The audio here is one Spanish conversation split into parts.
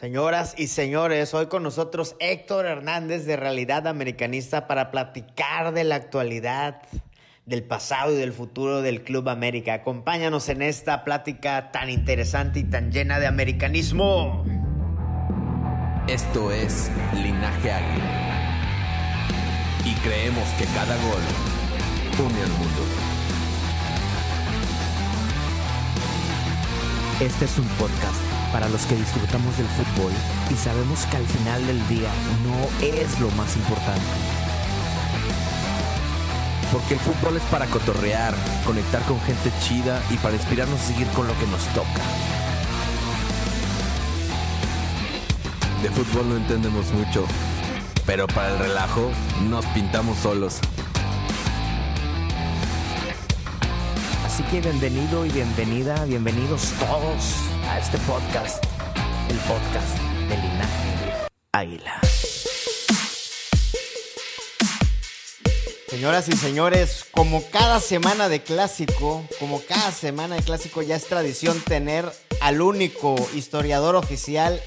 Señoras y señores, hoy con nosotros Héctor Hernández de Realidad Americanista para platicar de la actualidad, del pasado y del futuro del Club América. Acompáñanos en esta plática tan interesante y tan llena de americanismo. Esto es Linaje Águila. Y creemos que cada gol une al mundo. Este es un podcast para los que disfrutamos del fútbol y sabemos que al final del día no es lo más importante. Porque el fútbol es para cotorrear, conectar con gente chida y para inspirarnos a seguir con lo que nos toca. De fútbol no entendemos mucho, pero para el relajo nos pintamos solos. Así que bienvenido y bienvenida, bienvenidos todos a este podcast, el podcast de Linaje Águila. Señoras y señores, como cada semana de clásico, como cada semana de clásico ya es tradición tener al único historiador oficial,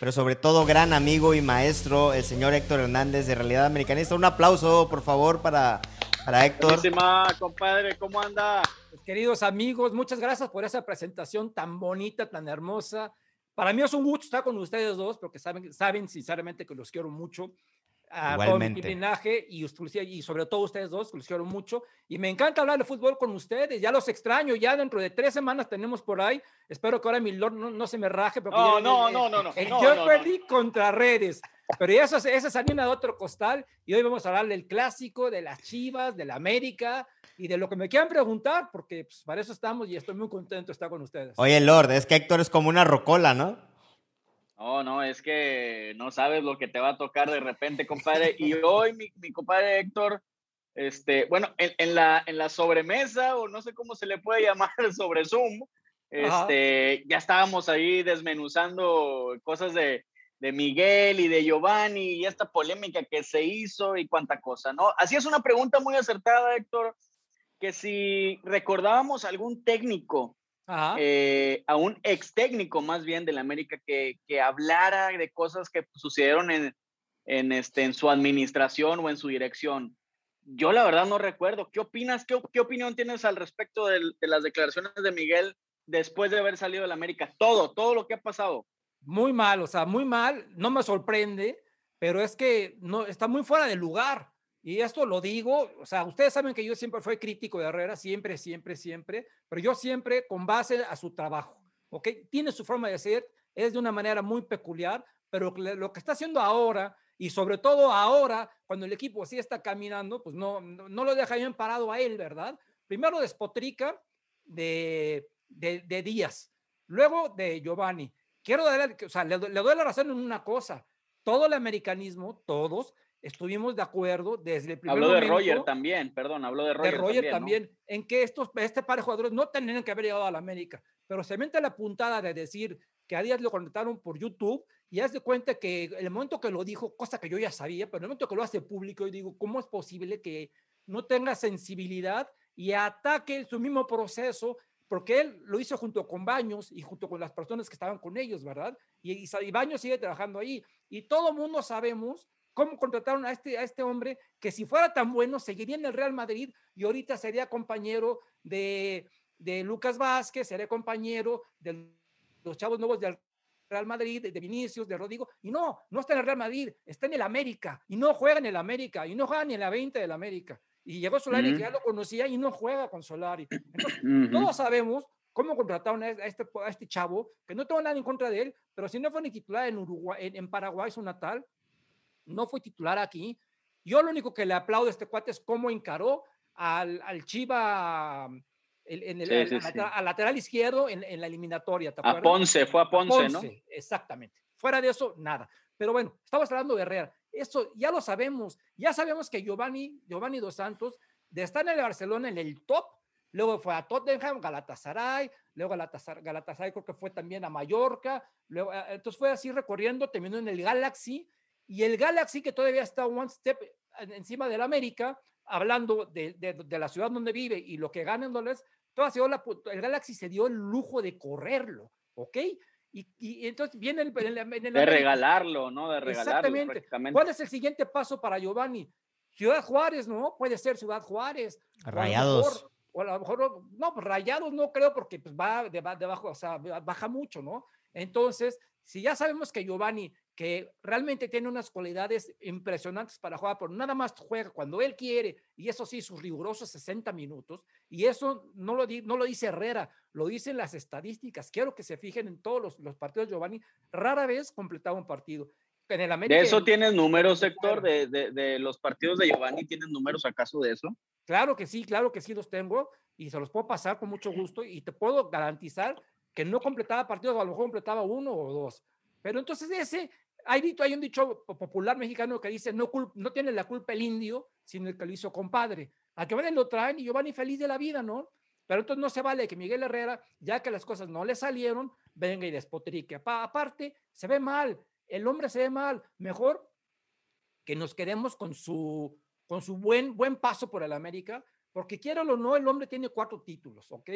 pero sobre todo gran amigo y maestro, el señor Héctor Hernández de Realidad Americanista. Un aplauso, por favor, para, para Héctor. Buenísima, compadre, ¿cómo anda? Pues, queridos amigos, muchas gracias por esa presentación tan bonita, tan hermosa. Para mí es un gusto estar con ustedes dos, porque saben, saben sinceramente que los quiero mucho. A todo mi Igualmente. linaje y, y sobre todo ustedes dos, que los quiero mucho. Y me encanta hablar de fútbol con ustedes. Ya los extraño. Ya dentro de tres semanas tenemos por ahí. Espero que ahora mi Lord no, no se me raje. porque No, ya no, viene no, no, no, El no, yo no, no. perdí contra redes. Pero ya eso, esa es harina de otro costal. Y hoy vamos a hablar del clásico, de las chivas, de la América y de lo que me quieran preguntar, porque pues, para eso estamos y estoy muy contento de estar con ustedes. Oye, Lord, es que Héctor es como una rocola, ¿no? No, no, es que no sabes lo que te va a tocar de repente, compadre. Y hoy mi, mi compadre Héctor, este, bueno, en, en la, en la sobremesa, o no sé cómo se le puede llamar sobre Zoom, Ajá. este, ya estábamos ahí desmenuzando cosas de, de Miguel y de Giovanni y esta polémica que se hizo y cuánta cosa, ¿no? Así es una pregunta muy acertada, Héctor, que si recordábamos algún técnico. Eh, a un ex técnico más bien del América que, que hablara de cosas que sucedieron en, en, este, en su administración o en su dirección. Yo la verdad no recuerdo. ¿Qué opinas? ¿Qué, qué opinión tienes al respecto del- de, las declaraciones de Miguel después de haber salido del América? Todo, todo lo que ha pasado. Muy mal, o sea, muy mal, no me sorprende, pero es que no está muy fuera de lugar. Y esto lo digo, o sea, ustedes saben que yo siempre fui crítico de Herrera, siempre, siempre, siempre, pero yo siempre con base a su trabajo, ¿ok? Tiene su forma de ser, es de una manera muy peculiar, pero lo que está haciendo ahora, y sobre todo ahora, cuando el equipo sí está caminando, pues no, no, no lo deja bien parado a él, ¿verdad? Primero despotrica de, de, de Díaz, luego de Giovanni. Quiero darle, o sea, le doy la razón en una cosa, todo el americanismo, todos, estuvimos de acuerdo desde el primer Habló de momento Roger también, perdón, habló de Roger, de Roger también. también, ¿no? en que estos, este par de jugadores no tendrían que haber llegado a la América, pero se mete la puntada de decir que a Díaz lo contrataron por YouTube y haz de cuenta que el momento que lo dijo, cosa que yo ya sabía, pero el momento que lo hace público, yo digo, ¿cómo es posible que no tenga sensibilidad y ataque su mismo proceso? Porque él lo hizo junto con Baños y junto con las personas que estaban con ellos, ¿verdad? Y, y, y Baños sigue trabajando ahí. Y todo mundo sabemos cómo contrataron a este, a este hombre que si fuera tan bueno seguiría en el Real Madrid y ahorita sería compañero de, de Lucas Vázquez, sería compañero de los chavos nuevos del Real Madrid, de, Vinicius, de Rodrigo, y no, no está en el Real Madrid, está en el América, y no juega en el América, y no juega ni en la 20 del América. Y llegó Solari, Ujú. que ya lo conocía, y no juega con Solari. Entonces, todos sabemos cómo contrataron a este, a este chavo, que no tengo nada en contra de él, pero si no fue ni titular en, Uruguay, en, en Paraguay, su natal, no fue titular aquí. Yo lo único que le aplaudo a este cuate es cómo encaró al, al Chiva el- en el, Sí, al- sí, al sí. lateral- al lateral izquierdo en, en la eliminatoria. ¿te A? Ponce, fue a Ponce, ¿no? Exactamente. Fuera de eso, nada. Pero bueno, estamos hablando de Herrera. Eso ya lo sabemos. Ya sabemos que Giovanni, Giovanni Dos Santos, de estar en el Barcelona en el top, luego fue a Tottenham, Galatasaray, luego Galatasaray, Galatasaray creo que fue también a Mallorca, luego, eh, entonces fue así recorriendo, terminó en el Galaxy, y el Galaxy que todavía está one step en- encima del América, hablando de, de- de la ciudad donde vive y lo que gana en dólares, toda se dio la el Galaxy se dio el lujo de correrlo, ¿ok? Y, y entonces viene el, en el- en el De América. regalarlo, ¿no? De regalarlo Exactamente. ¿Cuál es el siguiente paso para Giovanni? Ciudad Juárez, ¿no? Puede ser Ciudad Juárez. o a lo Rayados. mejor- O a lo mejor, no, pues Rayados no creo porque pues va de- debajo, o sea, baja mucho, ¿no? Entonces, si ya sabemos que Giovanni, que realmente tiene unas cualidades impresionantes para jugar, pero nada más juega cuando él quiere, y eso sí, sus rigurosos 60 minutos, y eso no lo, di- no lo dice Herrera, lo dicen las estadísticas. Quiero que se fijen en todos los, los partidos de Giovanni, rara vez completaba un partido. En el América De eso en- tienes números. Héctor, de, de, de los partidos de Giovanni, ¿tienes números acaso de eso? Claro que sí, claro que sí los tengo y se los puedo pasar con mucho gusto y te puedo garantizar que no completaba partidos, a lo mejor completaba uno o dos. Pero entonces ese, hay, hay un dicho po- popular mexicano que dice, no, tiene la culpa el indio, sino el que lo hizo compadre. A Giovanni lo traen y Giovanni feliz de la vida, ¿no? Pero entonces no se vale que Miguel Herrera, ya que las cosas no le salieron, venga y despotrique. Pa- aparte, se ve mal, el hombre se ve mal. Mejor que nos quedemos con su, con su buen, buen paso por el América, porque quiero o no, el hombre tiene cuatro títulos, ¿ok?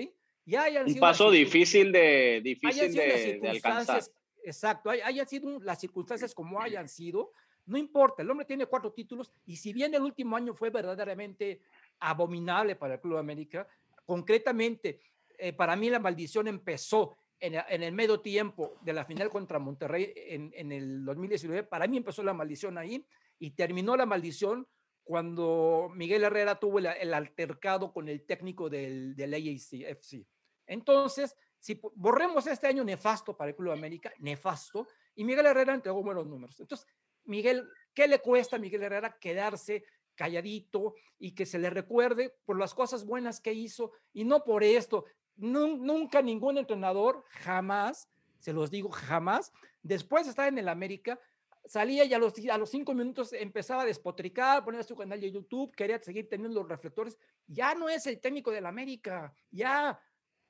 Ya Un paso difícil de, difícil de alcanzar. Exacto, hay- hayan sido las circunstancias como hayan sido, no importa, el hombre tiene cuatro títulos y si bien el último año fue verdaderamente abominable para el Club América, concretamente, eh, para mí la maldición empezó en, el- en el medio tiempo de la final contra Monterrey en, en el 2019, para mí empezó la maldición ahí y terminó la maldición cuando Miguel Herrera tuvo el, el altercado con el técnico del, del AAC Entonces, si borremos este año nefasto para el Club América, nefasto, y Miguel Herrera entregó buenos números. Entonces, Miguel, ¿qué le cuesta a Miguel Herrera quedarse calladito y que se le recuerde por las cosas buenas que hizo y no por esto? Nun- nunca ningún entrenador, jamás, se los digo, jamás, después de estar en el América, salía y a los, cinco minutos empezaba a despotricar, ponía su canal de YouTube, quería seguir teniendo los reflectores. Ya no es el técnico del América, ya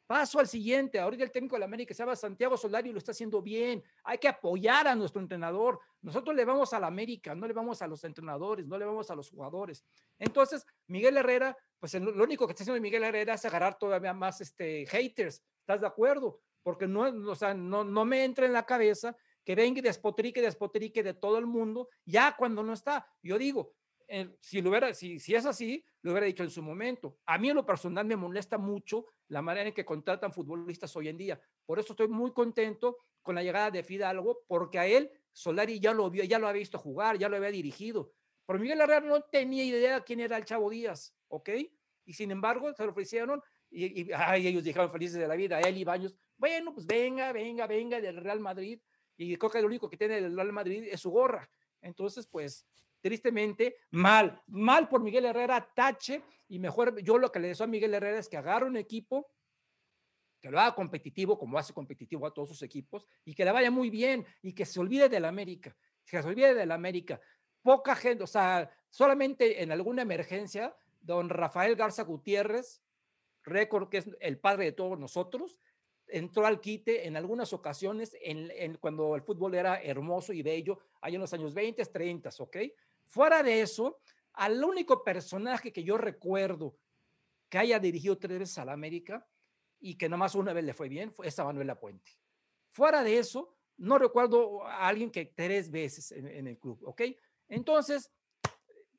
paso al siguiente. Ahorita el técnico del América se llama Santiago Solari lo está haciendo bien. Hay que apoyar a nuestro entrenador. Nosotros le vamos al América, no le vamos a los entrenadores, no le vamos a los jugadores. Entonces, Miguel Herrera, pues lo único que está haciendo Miguel Herrera es agarrar todavía más este, haters. ¿Estás de acuerdo? Porque no, o sea, no, no me entra en la cabeza que venga y despotrique, despotrique de todo el mundo, ya cuando no está. Yo digo, eh, si, lo hubiera, si, si es así, lo hubiera dicho en su momento. A mí en lo personal me molesta mucho la manera en que contratan futbolistas hoy en día. Por eso estoy muy contento con la llegada de Fidalgo, porque a él Solari ya lo vio, ya lo había visto jugar, ya lo había dirigido. Pero Miguel Herrera no tenía idea quién era el Chavo Díaz, ¿ok? Y sin embargo, se lo ofrecieron y, y ay, ellos dijeron felices de la vida, él y Baños, bueno, pues venga, venga, venga del Real Madrid. Y creo que lo único que tiene el Real Madrid es su gorra. Entonces, pues, tristemente, mal, mal por Miguel Herrera, tache, y mejor yo lo que le deseo a Miguel Herrera es que agarre un equipo, que lo haga competitivo, como hace competitivo a todos sus equipos, y que le vaya muy bien, y que se olvide del América, que se olvide del América. Poca gente, o sea, solamente en alguna emergencia, don Rafael Garza Gutiérrez, récord que es el padre de todos nosotros, entró al quite en algunas ocasiones en, cuando el fútbol era hermoso y bello, ahí en los años 20, 30, ¿ok? Fuera de eso, al único personaje que yo recuerdo que haya dirigido tres veces a la América y que nada más una vez le fue bien, fue esa Manuela Puente. Fuera de eso, no recuerdo a alguien que tres veces en, en el club, ¿ok? Entonces,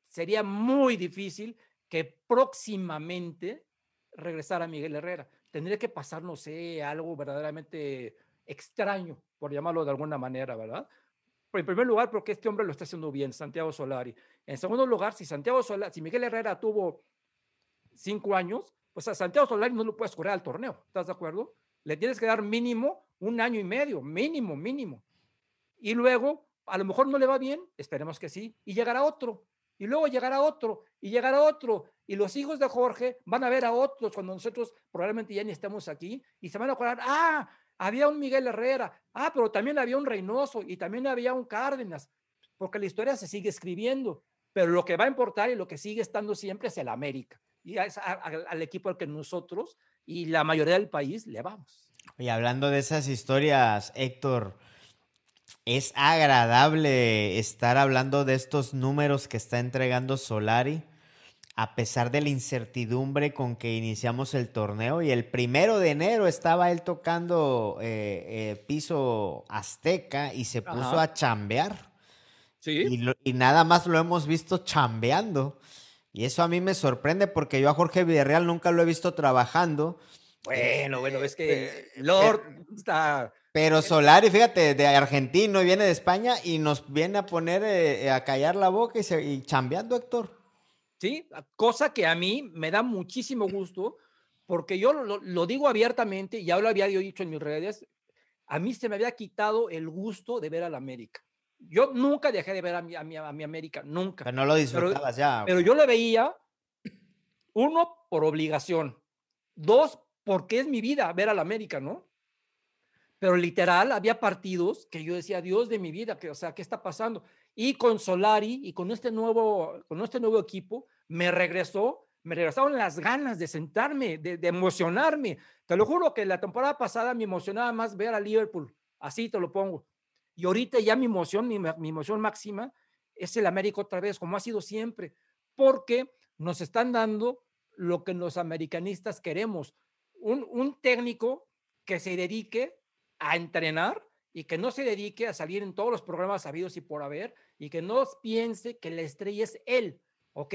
sería muy difícil que próximamente regresara Miguel Herrera. Tendría que pasar, no sé, algo verdaderamente extraño, por llamarlo de alguna manera, ¿verdad? En primer lugar, porque este hombre lo está haciendo bien, Santiago Solari. En segundo lugar, si Santiago Solari, si Miguel Herrera tuvo cinco años, pues a Santiago Solari no lo puedes correr al torneo, ¿estás de acuerdo? Le tienes que dar mínimo un año y medio, mínimo, mínimo. Y luego, a lo mejor no le va bien, esperemos que sí, y llegará otro. y luego llegará otro y llegará otro y los hijos de Jorge van a ver a otros cuando nosotros probablemente ya ni estemos aquí y se van a acordar, ah, había un Miguel Herrera, ah, pero también había un Reynoso y también había un Cárdenas, porque la historia se sigue escribiendo, pero lo que va a importar y lo que sigue estando siempre es el América y es al equipo al que nosotros y la mayoría del país le vamos. Y hablando de esas historias, Héctor, es agradable estar hablando de estos números que está entregando Solari, a pesar de la incertidumbre con que iniciamos el torneo. Y el primero de enero estaba él tocando eh, eh, piso azteca y se puso a chambear. Sí. Y, y, nada más lo hemos visto chambeando. Y eso a mí me sorprende porque yo a Jorge Villarreal nunca lo he visto trabajando. Bueno, bueno, es que eh, Lord está pero Solari, fíjate, de argentino y viene de España y nos viene a poner eh, a callar la boca y, se, chambeando, Héctor. Sí, cosa que a mí me da muchísimo gusto, porque yo lo, digo abiertamente, y ya lo había dicho en mis redes, a mí se me había quitado el gusto de ver a la América. Yo nunca dejé de ver a mi, a mi, a mi América, nunca. Pero no lo disfrutabas ya. Pero yo lo veía, uno, por obligación, dos, porque es mi vida ver a la América, ¿no? pero literal había partidos que yo decía, Dios de mi vida, que, o sea, ¿qué está pasando? Y con Solari y con este nuevo, con este nuevo equipo, me regresó, me regresaron las ganas de sentarme, de, emocionarme. Te lo juro que la temporada pasada me emocionaba más ver a Liverpool, así te lo pongo. Y ahorita ya mi emoción, mi, mi emoción máxima es el América otra vez, como ha sido siempre, porque nos están dando lo que los americanistas queremos. Un, un técnico que se dedique a entrenar y que no se dedique a salir en todos los programas habidos y por haber y que no piense que la estrella es él, ¿ok?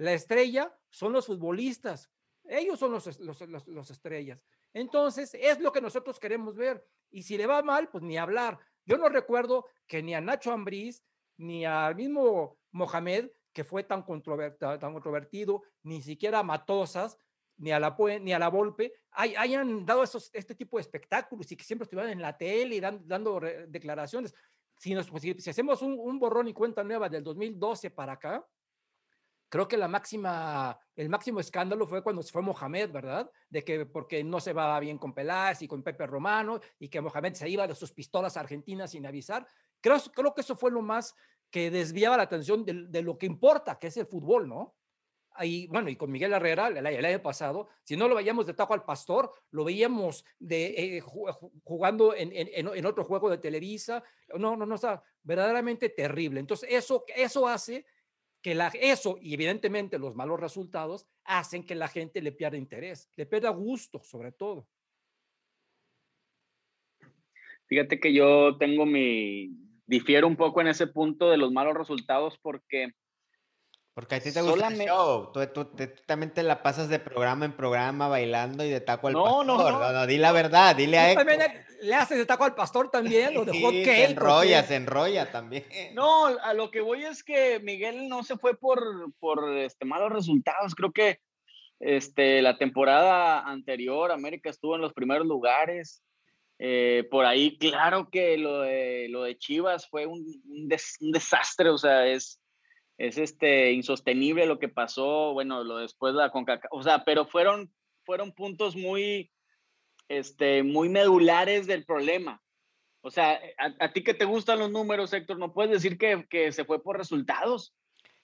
La estrella son los futbolistas, ellos son los, los, estrellas. Entonces, es lo que nosotros queremos ver. Y si le va mal, pues ni hablar. Yo no recuerdo que ni a Nacho Ambriz, ni al mismo Mohamed, que fue tan, tan controvertido, ni siquiera a Matosas, ni a la, ni a la Volpe hayan dado esos, este tipo de espectáculos y que siempre estuvieran en la tele y dando declaraciones. Si, nos, pues, si, hacemos un, un, borrón y cuenta nueva del 2012 para acá, creo que la máxima, el máximo escándalo fue cuando se fue Mohamed, ¿verdad? De que porque no se va bien con Peláez y con Pepe Romano y que Mohamed se iba de sus pistolas argentinas sin avisar. Creo, creo que eso fue lo más que desviaba la atención de, de lo que importa, que es el fútbol, ¿no? y bueno, y con Miguel Herrera el, año pasado, si no lo veíamos de taco al pastor, lo veíamos de, eh, jugando en, en, en, otro juego de Televisa. No, no, no, está verdaderamente terrible. Entonces, eso, eso hace que eso y evidentemente los malos resultados hacen que la gente le pierda interés, le pierda gusto sobre todo. Fíjate que yo tengo mi, difiero un poco en ese punto de los malos resultados porque porque a ti te gusta el show. Tú, también te la pasas de programa en programa bailando y de taco al pastor. No, no, no. di la verdad, dile a Héctor. También le haces de taco al pastor también, o de sí, Se enrolla, se enrolla también. No, a lo que voy es que Miguel no se fue por, por este, malos resultados. Creo que este, la temporada anterior América estuvo en los primeros lugares. Eh, por ahí, claro que lo de, lo de Chivas fue un, un desastre, o sea, es es este insostenible lo que pasó, bueno, lo después la CONCACAF, o sea, pero fueron, fueron puntos muy, este, muy medulares del problema. O sea, a, ti que te gustan los números, Héctor, no puedes decir que, que se fue por resultados.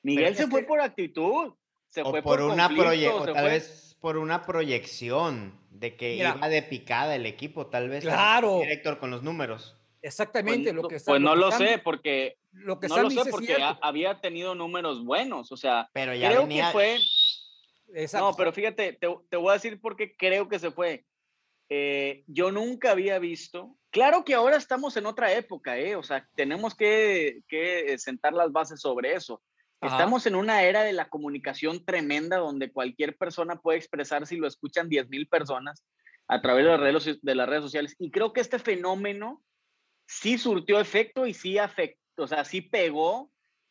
Miguel se fue por actitud, se fue por, una proyección, tal vez por una proyección de que iba de picada el equipo, tal vez. Claro. Héctor, con los números. Exactamente pues, lo que Pues no lo, sé, porque lo que no lo sé porque había tenido números buenos, o sea, pero ya creo que fue. No, pero fíjate, te, te, voy a decir por qué creo que se fue. Eh, yo nunca había visto. Claro que ahora estamos en otra época, ¿eh? O sea, tenemos que, que sentar las bases sobre eso. Estamos en una era de la comunicación tremenda donde cualquier persona puede expresar si lo escuchan 10 mil personas a través de las, redes, de las redes sociales. Y creo que este fenómeno sí surtió efecto y sí afectó o sea, sí pegó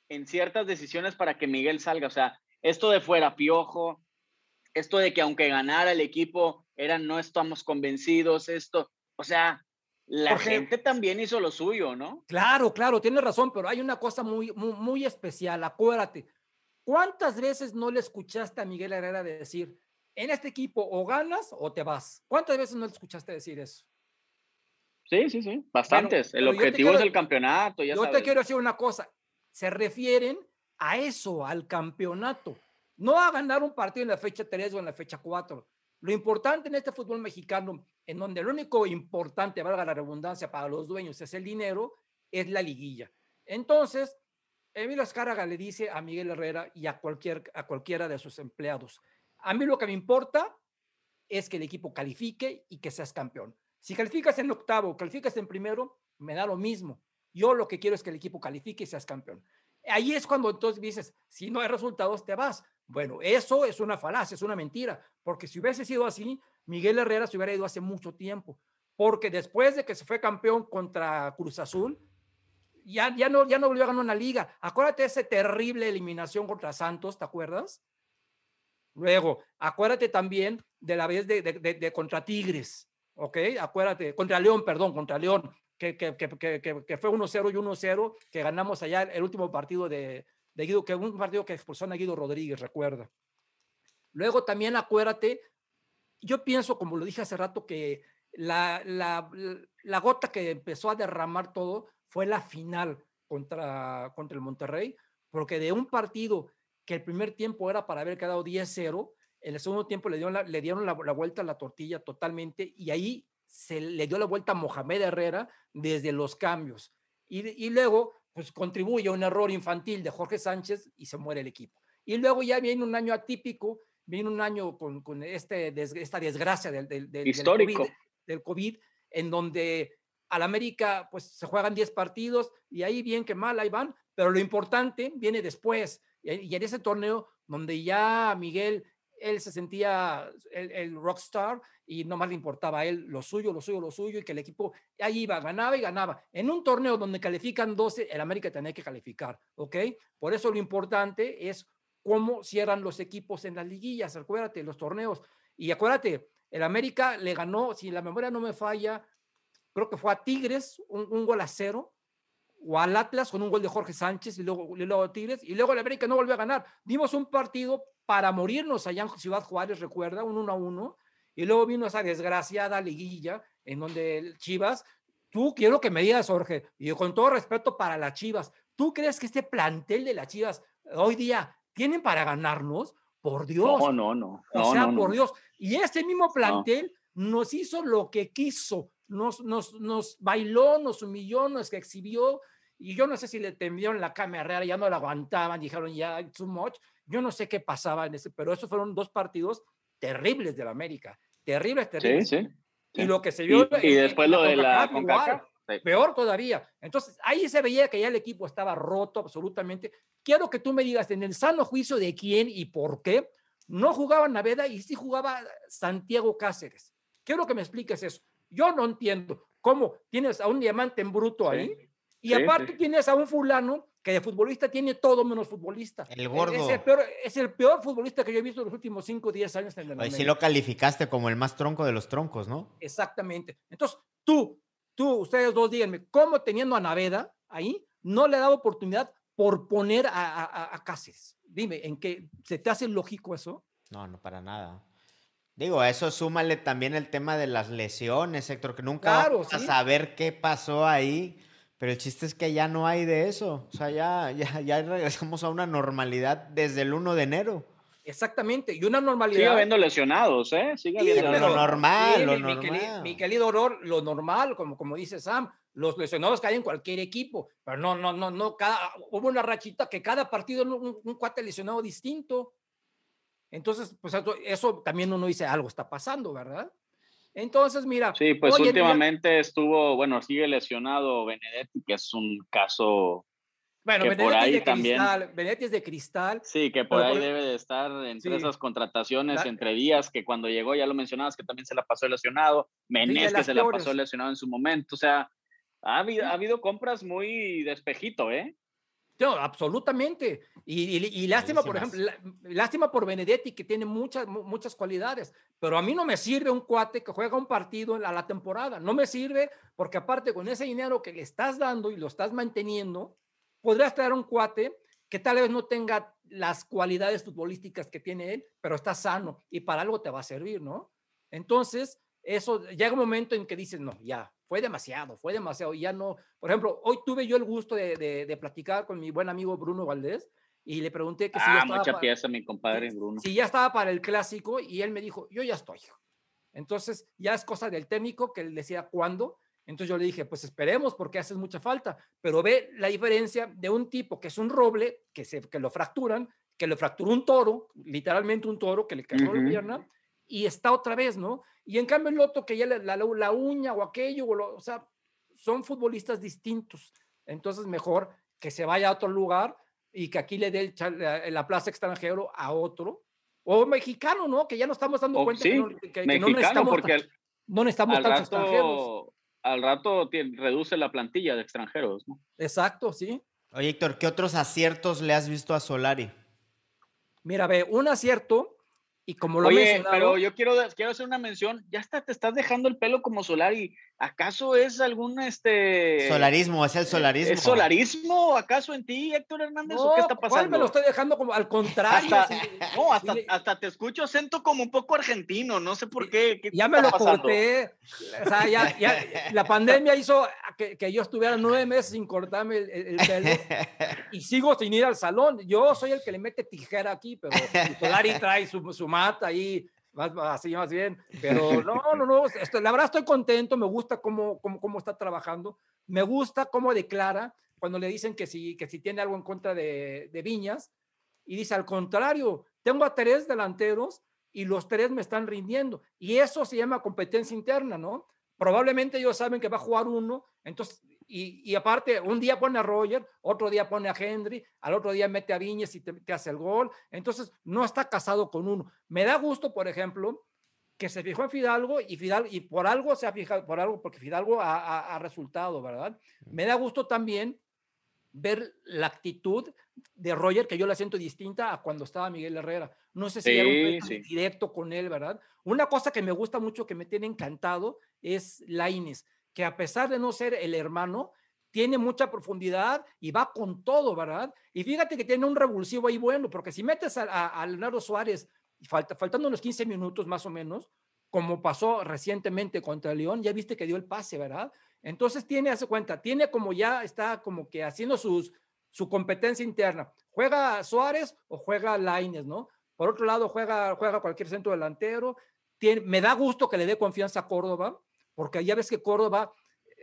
en ciertas decisiones para que Miguel salga. O sea, esto de fuera piojo, esto de que aunque ganara el equipo, eran no estamos convencidos, esto, o sea, la gente también hizo lo suyo, ¿no? Claro, claro, tienes razón, pero hay una cosa muy, muy, muy especial, acuérdate. ¿Cuántas veces no le escuchaste a Miguel Herrera decir, en este equipo o ganas o te vas? ¿Cuántas veces no le escuchaste decir eso? Sí, sí, sí, bastantes. el objetivo es el campeonato. Ya yo te quiero decir una cosa, se refieren a eso, al campeonato, no a ganar un partido en la fecha 3 o en la fecha 4. Lo importante en este fútbol mexicano, en donde lo único importante, valga la redundancia, para los dueños es el dinero, es la liguilla. Entonces, Emilio Azcárraga le dice a Miguel Herrera y a, cualquier, a cualquiera de sus empleados, a mí lo que me importa es que el equipo califique y que seas campeón. Si calificas en octavo, calificas en primero, me da lo mismo. Yo lo que quiero es que el equipo califique y seas campeón. Ahí es cuando entonces dices, si no hay resultados, te vas. Bueno, eso es una falacia, es una mentira, porque si hubiese sido así, Miguel Herrera se hubiera ido hace mucho tiempo, porque después de que se fue campeón contra Cruz Azul, ya, ya, no, ya no volvió a ganar una liga. Acuérdate de esa terrible eliminación contra Santos, ¿te acuerdas? Luego, acuérdate también de la vez de, de, de contra Tigres, ¿ok? Acuérdate, contra León, perdón, contra León, que, que, que, que fue 1-0 y 1-0, que ganamos allá el último partido de, de Guido, que un partido que expulsó a Guido Rodríguez, recuerda. Luego también acuérdate, yo pienso, como lo dije hace rato, que la, la, la gota que empezó a derramar todo fue la final contra, contra el Monterrey, porque de un partido que el primer tiempo era para haber quedado 10-0, en el segundo tiempo le dieron, la, le dieron la, la, vuelta a la tortilla totalmente y ahí se le dio la vuelta a Mohamed Herrera desde los cambios. Y, y luego, pues contribuye a un error infantil de Jorge Sánchez y se muere el equipo. Y luego ya viene un año atípico, viene un año con, con este, des, esta desgracia del, del, del, Histórico. Del COVID, del COVID, en donde al América pues se juegan 10 partidos y ahí bien que mal, ahí van, pero lo importante viene después. Y, y en ese torneo donde ya Miguel él se sentía el, el, rockstar y no más le importaba a él lo suyo, lo suyo, lo suyo, y que el equipo ahí iba, ganaba y ganaba. En un torneo donde califican 12, el América tenía que calificar, ¿ok? Por eso lo importante es cómo cierran los equipos en las liguillas, acuérdate, los torneos. Y acuérdate, el América le ganó, si la memoria no me falla, creo que fue a Tigres, un, gol a cero, o al Atlas con un gol de Jorge Sánchez y luego, y luego Tigres, y luego el América no volvió a ganar. Dimos un partido para morirnos allá en Ciudad Juárez, recuerda, un 1 a 1, y luego vino esa desgraciada liguilla en donde el Chivas, tú quiero que me digas, Jorge, y con todo respeto para las Chivas, ¿tú crees que este plantel de las Chivas hoy día tienen para ganarnos? Por Dios. No, no, no. O no, sea, no, por. Dios. Y este mismo plantel nos hizo lo que quiso, nos, nos, nos bailó, nos humilló, nos exhibió, y yo no sé si le temieron la cámara, ya no la aguantaban, dijeron ya too much, yo no sé qué pasaba en ese, pero esos fueron dos partidos terribles de la América, terribles, terribles. Sí, sí. sí. Y lo que se vio. Y, y después en lo de la CONCACAF. Sí. Peor todavía. Entonces, ahí se veía que ya el equipo estaba roto absolutamente. Quiero que tú me digas en el sano juicio de quién y por qué no jugaba Naveda y sí jugaba Santiago Cáceres. Quiero que me expliques eso. Yo no entiendo cómo tienes a un diamante en bruto ahí sí. y sí, aparte tienes a un fulano que de futbolista tiene todo menos futbolista. El gordo. Es el peor, es el peor futbolista que yo he visto en los últimos 5 o 10 años en el Hoy sí lo calificaste como el más tronco de los troncos, ¿no? Exactamente. Entonces, tú, tú, ustedes dos díganme, ¿cómo teniendo a Naveda ahí no le dado oportunidad por poner a, a, a Cáceres? Dime, ¿en qué se te hace lógico eso? No, no, para nada. Digo, a eso súmale también el tema de las lesiones, Héctor, que nunca claro, vamos a ¿sí? saber qué pasó ahí. Pero el chiste es que ya no hay de eso. O sea, ya, ya, ya regresamos a una normalidad desde el 1 de enero. Exactamente, y una normalidad. Sigue habiendo lesionados, ¿eh? Sigue sí, habiendo lo normal, sí, lo mi, normal. Querido, mi querido Horror, lo normal, como, como dice Sam, los lesionados caen en cualquier equipo, pero no, no, no, no, cada, hubo una rachita que cada partido un, un cuate lesionado distinto. Entonces, pues eso, eso, también uno dice, algo está pasando, ¿verdad? Entonces, mira. Sí, pues últimamente estuvo, bueno, sigue lesionado Benedetti, que es un caso. Bueno, que Benedetti, por ahí es de también, cristal, Benedetti es de cristal. Sí, que por ahí por... debe de estar entre sí. esas contrataciones, la... entre días, que cuando llegó, ya lo mencionabas, que también se la pasó lesionado. Menés, que se la pasó lesionado en su momento. O sea, ha habido, ha habido compras muy despejito, ¿eh? No, absolutamente. Y, y, y lástima, por ejemplo, lástima por Benedetti, que tiene muchas, muchas cualidades, pero a mí no me sirve un cuate que juega un partido a la temporada. No me sirve porque aparte con ese dinero que le estás dando y lo estás manteniendo, podrías traer un cuate que tal vez no tenga las cualidades futbolísticas que tiene él, pero está sano y para algo te va a servir, ¿no? Entonces, eso llega un momento en que dices, no, ya, fue demasiado, fue demasiado, y ya no. Por ejemplo, hoy tuve yo el gusto de, de, platicar con mi buen amigo Bruno Valdés y le pregunté que si ya ah, estaba mucha para, pieza, mi compadre Bruno. Si ya estaba para el clásico y él me dijo, yo ya estoy. Entonces, ya es cosa del técnico que él decía cuándo. Entonces yo le dije, pues esperemos porque hace mucha falta, pero ve la diferencia de un tipo que es un roble, que, se, que lo fracturan, que lo fracturó un toro, literalmente un toro que le cayó la pierna, y está otra vez, ¿no? Y en cambio el otro que ya la, la, uña o aquello, o, sea, son futbolistas distintos. Entonces mejor que se vaya a otro lugar y que aquí le dé la, plaza extranjero a otro. O mexicano, ¿no? Que ya no estamos dando cuenta que, no, necesitamos, porque no necesitamos tantos extranjeros. Al rato reduce la plantilla de extranjeros, ¿no? Exacto, sí. Oye, Héctor, ¿qué otros aciertos le has visto a Solari? Mira, ve, un acierto y como lo Oye, pero yo quiero, quiero hacer una mención. Ya está, te estás dejando el pelo como Solari. ¿Acaso es algún este. Solarismo, es el solarismo. ¿Es solarismo acaso en ti, Héctor Hernández? ¿O qué está pasando? ¿cuál me lo estoy dejando como al contrario? Hasta, no, hasta, te escucho acento como un poco argentino, no sé por qué. ya me lo corté. O sea, ya, ya, la pandemia hizo que, que, yo estuviera nueve meses sin cortarme el, pelo y sigo sin ir al salón. Yo soy el que le mete tijera aquí, pero Solari trae su, su mata ahí más, así más bien, pero no, no, no, esto, la verdad estoy contento, me gusta cómo, cómo, cómo, está trabajando, me gusta cómo declara cuando le dicen que si, que si tiene algo en contra de, de Viñas, y dice al contrario, tengo a tres delanteros y los tres me están rindiendo, y eso se llama competencia interna, ¿no? Probablemente ellos saben que va a jugar uno, entonces y, aparte, un día pone a Roger, otro día pone a Henry, al otro día mete a Viñez y te, hace el gol. Entonces, no está casado con uno. Me da gusto, por ejemplo, que se fijó en Fidalgo y Fidalgo, y por algo se ha fijado, por algo, porque Fidalgo ha, resultado, ¿verdad? Me da gusto también ver la actitud de Roger, que yo la siento distinta a cuando estaba Miguel Herrera. No sé si era un directo con él, ¿verdad? Una cosa que me gusta mucho, que me tiene encantado, es Laines que a pesar de no ser el hermano, tiene mucha profundidad y va con todo, ¿verdad? Y fíjate que tiene un revulsivo ahí bueno, porque si metes a, Leonardo Suárez, falta, faltando unos 15 minutos más o menos, como pasó recientemente contra León, ya viste que dio el pase, ¿verdad? Entonces tiene, hace cuenta, tiene como ya está como que haciendo sus, su competencia interna. ¿Juega Suárez o juega Laines, no? Por otro lado, juega, juega cualquier centro delantero. Tiene, me da gusto que le dé confianza a Córdoba, porque ya ves que Córdoba,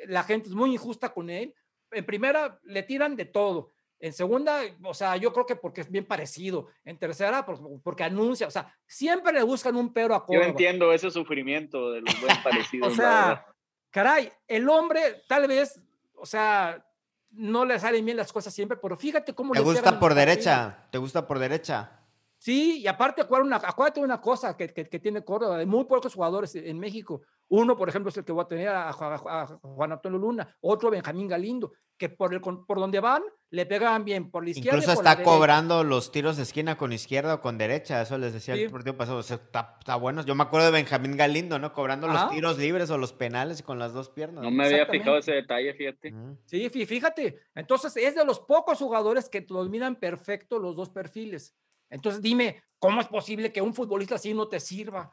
la gente es muy injusta con él. En primera, le tiran de todo. En segunda, o sea, yo creo que porque es bien parecido. En tercera, porque, anuncia, o sea, siempre le buscan un pero a Córdoba. Yo entiendo ese sufrimiento de los buen parecidos. o sea, caray, el hombre tal vez, o sea, no le salen bien las cosas siempre, pero fíjate cómo ¿Te gusta por derecha? ¿Te gusta por derecha? Sí, y aparte, acuérdate una, una cosa que, que, que, tiene Córdoba, hay muy pocos jugadores en México. Uno, por ejemplo, es el que voy a tener a, Juan Antonio Luna, otro Benjamín Galindo, que por, el, por donde van le pegan bien por la izquierda. Incluso está cobrando los tiros de esquina con izquierda o con derecha, eso les decía el partido pasado. está, bueno. Yo me acuerdo de Benjamín Galindo, ¿no? Cobrando los tiros libres o los penales con las dos piernas. No me había fijado ese detalle, fíjate. Sí, fíjate. Entonces, es de los pocos jugadores que dominan perfecto los dos perfiles. Entonces dime, ¿cómo es posible que un futbolista así no te sirva?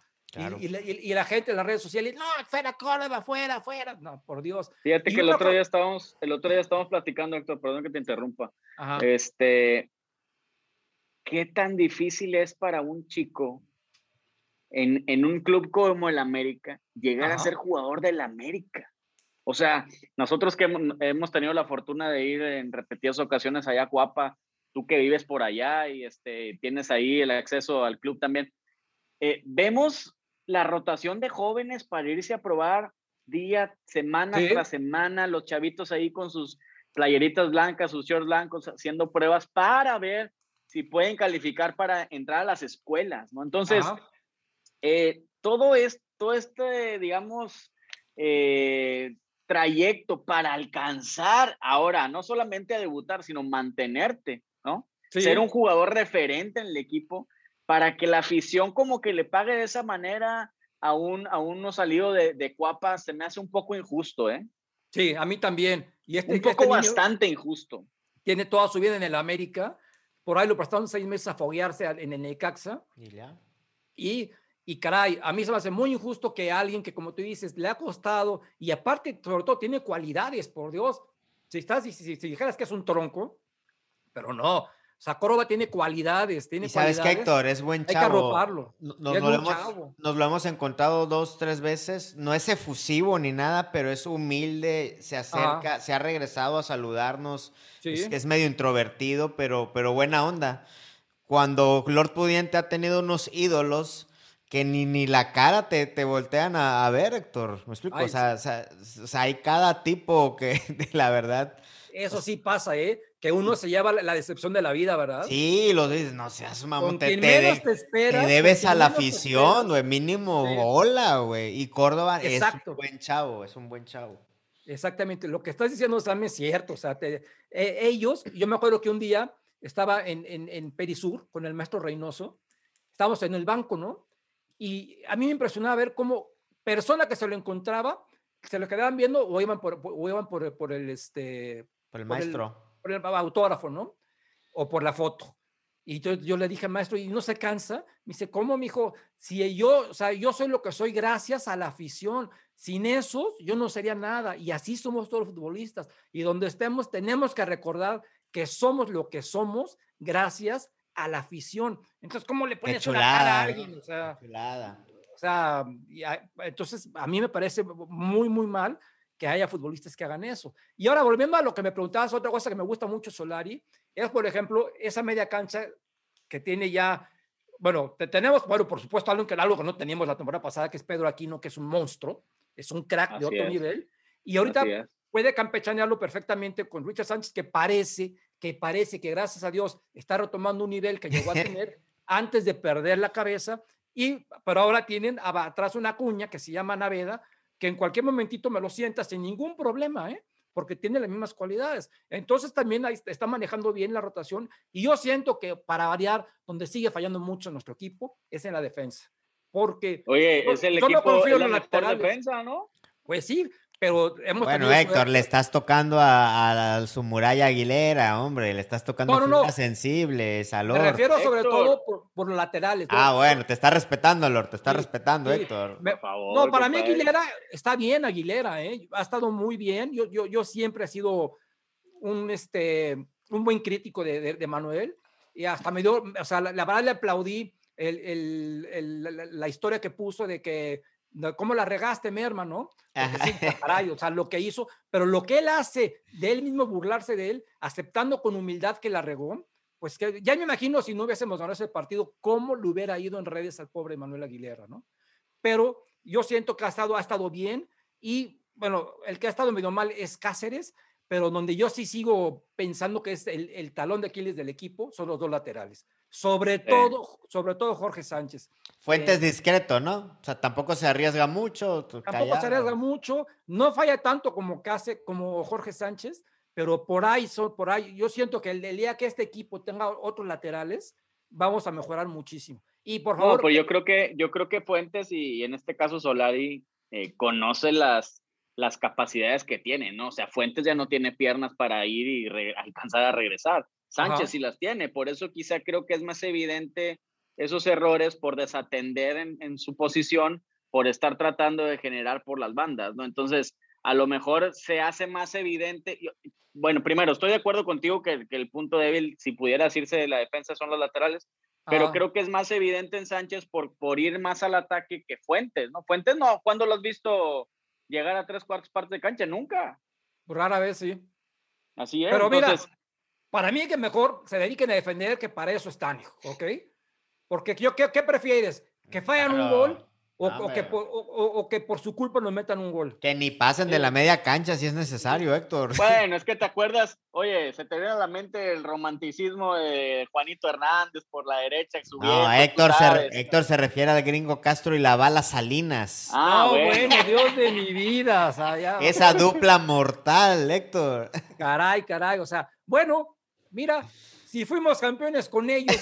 Y, la gente en las redes sociales, no, fuera Córdoba, fuera, fuera. No, por Dios. Fíjate que el otro, día estábamos, el otro día estábamos platicando, Héctor, perdón que te interrumpa. Este, ¿qué tan difícil es para un chico en, en un club como el América llegar a ser jugador del América? O sea, nosotros que hemos, hemos, tenido la fortuna de ir en repetidas ocasiones allá a Cuapa tú que vives por allá y este, tienes ahí el acceso al club también, eh, vemos la rotación de jóvenes para irse a probar día, semana tras semana, los chavitos ahí con sus playeritas blancas, sus shorts blancos, haciendo pruebas para ver si pueden calificar para entrar a las escuelas, ¿no? Entonces, eh, todo, esto, este, digamos, eh, trayecto para alcanzar ahora, no solamente a debutar, sino mantenerte ¿no? Ser un jugador referente en el equipo para que la afición como que le pague de esa manera a un, a uno salido de, de Cuapa, se me hace un poco injusto, ¿eh? Sí, a mí también. Y este, un poco este bastante injusto. Tiene toda su vida en el América. por ahí lo prestaron seis meses a foguearse en el Necaxa. Y ya. Y, y caray, a mí se me hace muy injusto que alguien que, como tú dices, le ha costado y aparte, sobre todo, tiene cualidades, por Dios. Si, estás, si, si, si dijeras que es un tronco, pero no, o sea, Córdoba tiene cualidades, tiene y sabes que Héctor es buen chavo. Hay que arroparlo. Nos, lo hemos, nos, lo hemos, encontrado dos, tres veces. No es efusivo ni nada, pero es humilde, se acerca, se ha regresado a saludarnos. Es, medio introvertido, pero, pero buena onda. Cuando Lord Pudiente ha tenido unos ídolos que ni, ni la cara te, te voltean a, ver, Héctor. ¿Me explico? o, sea, o, sea, hay cada tipo que, la verdad. Eso pues sí pasa, ¿eh? Que uno se lleva la, decepción de la vida, ¿verdad? Sí, lo dices, no seas mamón, te, te, te, debes a la afición, güey, mínimo, hola, güey. Y Córdoba es un buen chavo, es un buen chavo. Exactamente, lo que estás diciendo también es cierto, o sea, e, ellos, yo me acuerdo que un día estaba en, en, en, Perisur con el maestro Reynoso, estábamos en el banco, ¿no? Y a mí me impresionaba ver cómo persona que se lo encontraba, se lo quedaban viendo o iban por, o iban por, por el, este... Por el maestro por el autógrafo, ¿no? O por la foto. Y yo, yo le dije, maestro, ¿y no se cansa? Me dice, ¿cómo, mijo? Si yo, o sea, yo soy lo que soy gracias a la afición. Sin eso, yo no sería nada. Y así somos todos los futbolistas. Y donde estemos, tenemos que recordar que somos lo que somos gracias a la afición. Entonces, ¿cómo le pones una cara a alguien? O sea, o sea, entonces a mí me parece muy, muy mal que haya futbolistas que hagan eso. Y ahora, volviendo a lo que me preguntabas, otra cosa que me gusta mucho Solari, es, por ejemplo, esa media cancha que tiene ya, bueno, tenemos, bueno, por supuesto, algo que, algo que no teníamos la temporada pasada, que es Pedro Aquino, que es un monstruo, es un crack de otro nivel, y ahorita puede campechanearlo perfectamente con Richard Sánchez, que parece, que parece que gracias a Dios está retomando un nivel que llegó a tener antes de perder la cabeza, y, pero ahora tienen atrás una cuña que se llama Naveda, que en cualquier momentito me lo sienta sin ningún problema, ¿eh? porque tiene las mismas cualidades. Entonces también está manejando bien la rotación y yo siento que para variar, donde sigue fallando mucho nuestro equipo, es en la defensa. Porque Oye, es el equipo en la defensa, ¿no? Pues sí, pero hemos Bueno, Héctor, le estás tocando a, su muralla Aguilera, hombre, le estás tocando a no, sensible, Me refiero sobre todo por, los laterales. Ah, bueno, te está respetando, Lord, te está respetando, Héctor. por favor, no, para mí Aguilera está bien, Aguilera, ¿eh? ha estado muy bien. Yo, yo, yo siempre he sido un, este, un buen crítico de, de, Manuel y hasta me dio, o sea, la, verdad le aplaudí el, el, la historia que puso de que ¿Cómo la regaste, mi hermano? o sea, lo que hizo, pero lo que él hace de él mismo burlarse de él, aceptando con humildad que la regó, pues que ya me imagino si no hubiésemos ganado ese partido, cómo le hubiera ido en redes al pobre Manuel Aguilera, ¿no? Pero yo siento que ha estado, ha estado bien y, bueno, el que ha estado medio mal es Cáceres, pero donde yo sí sigo pensando que es el, el talón de Aquiles del equipo son los dos laterales. Sobre todo, sobre todo Jorge Sánchez. Fuentes eh, discreto, ¿no? O sea, tampoco se arriesga mucho. Tampoco se arriesga mucho, no falla tanto como Case, como Jorge Sánchez, pero por ahí son, por ahí, yo siento que el, día que este equipo tenga otros laterales, vamos a mejorar muchísimo. Y por favor. No, pues yo creo que, yo creo que Fuentes y, en este caso Solari eh, conoce las, las capacidades que tiene, ¿no? O sea, Fuentes ya no tiene piernas para ir y alcanzar a regresar. Sánchez sí las tiene, por eso quizá creo que es más evidente esos errores por desatender en, su posición, por estar tratando de generar por las bandas, ¿no? Entonces, a lo mejor se hace más evidente. Bueno, primero, estoy de acuerdo contigo que, el punto débil, si pudiera decirse de la defensa, son los laterales, pero creo que es más evidente en Sánchez por, por ir más al ataque que Fuentes, ¿no? Fuentes no, ¿cuándo lo has visto llegar a tres cuartos partes de cancha? Nunca. Rara vez, sí. Así es. Pero mira, para mí que mejor se dediquen a defender que para eso están, ¿ok? Porque yo, ¿qué, qué prefieres? ¿Que fallan un gol o, que por, o, que por, su culpa nos metan un gol. Que ni pasen de la media cancha si es necesario, Héctor. Bueno, es que te acuerdas, oye, se te viene a la mente el romanticismo de Juanito Hernández por la derecha. Subiendo, no, Héctor se, Héctor se refiere al gringo Castro y la bala Salinas. Ah, bueno. Dios de mi vida. O sea, Esa dupla mortal, Héctor. Caray, caray, o sea, bueno, mira, si fuimos campeones con ellos,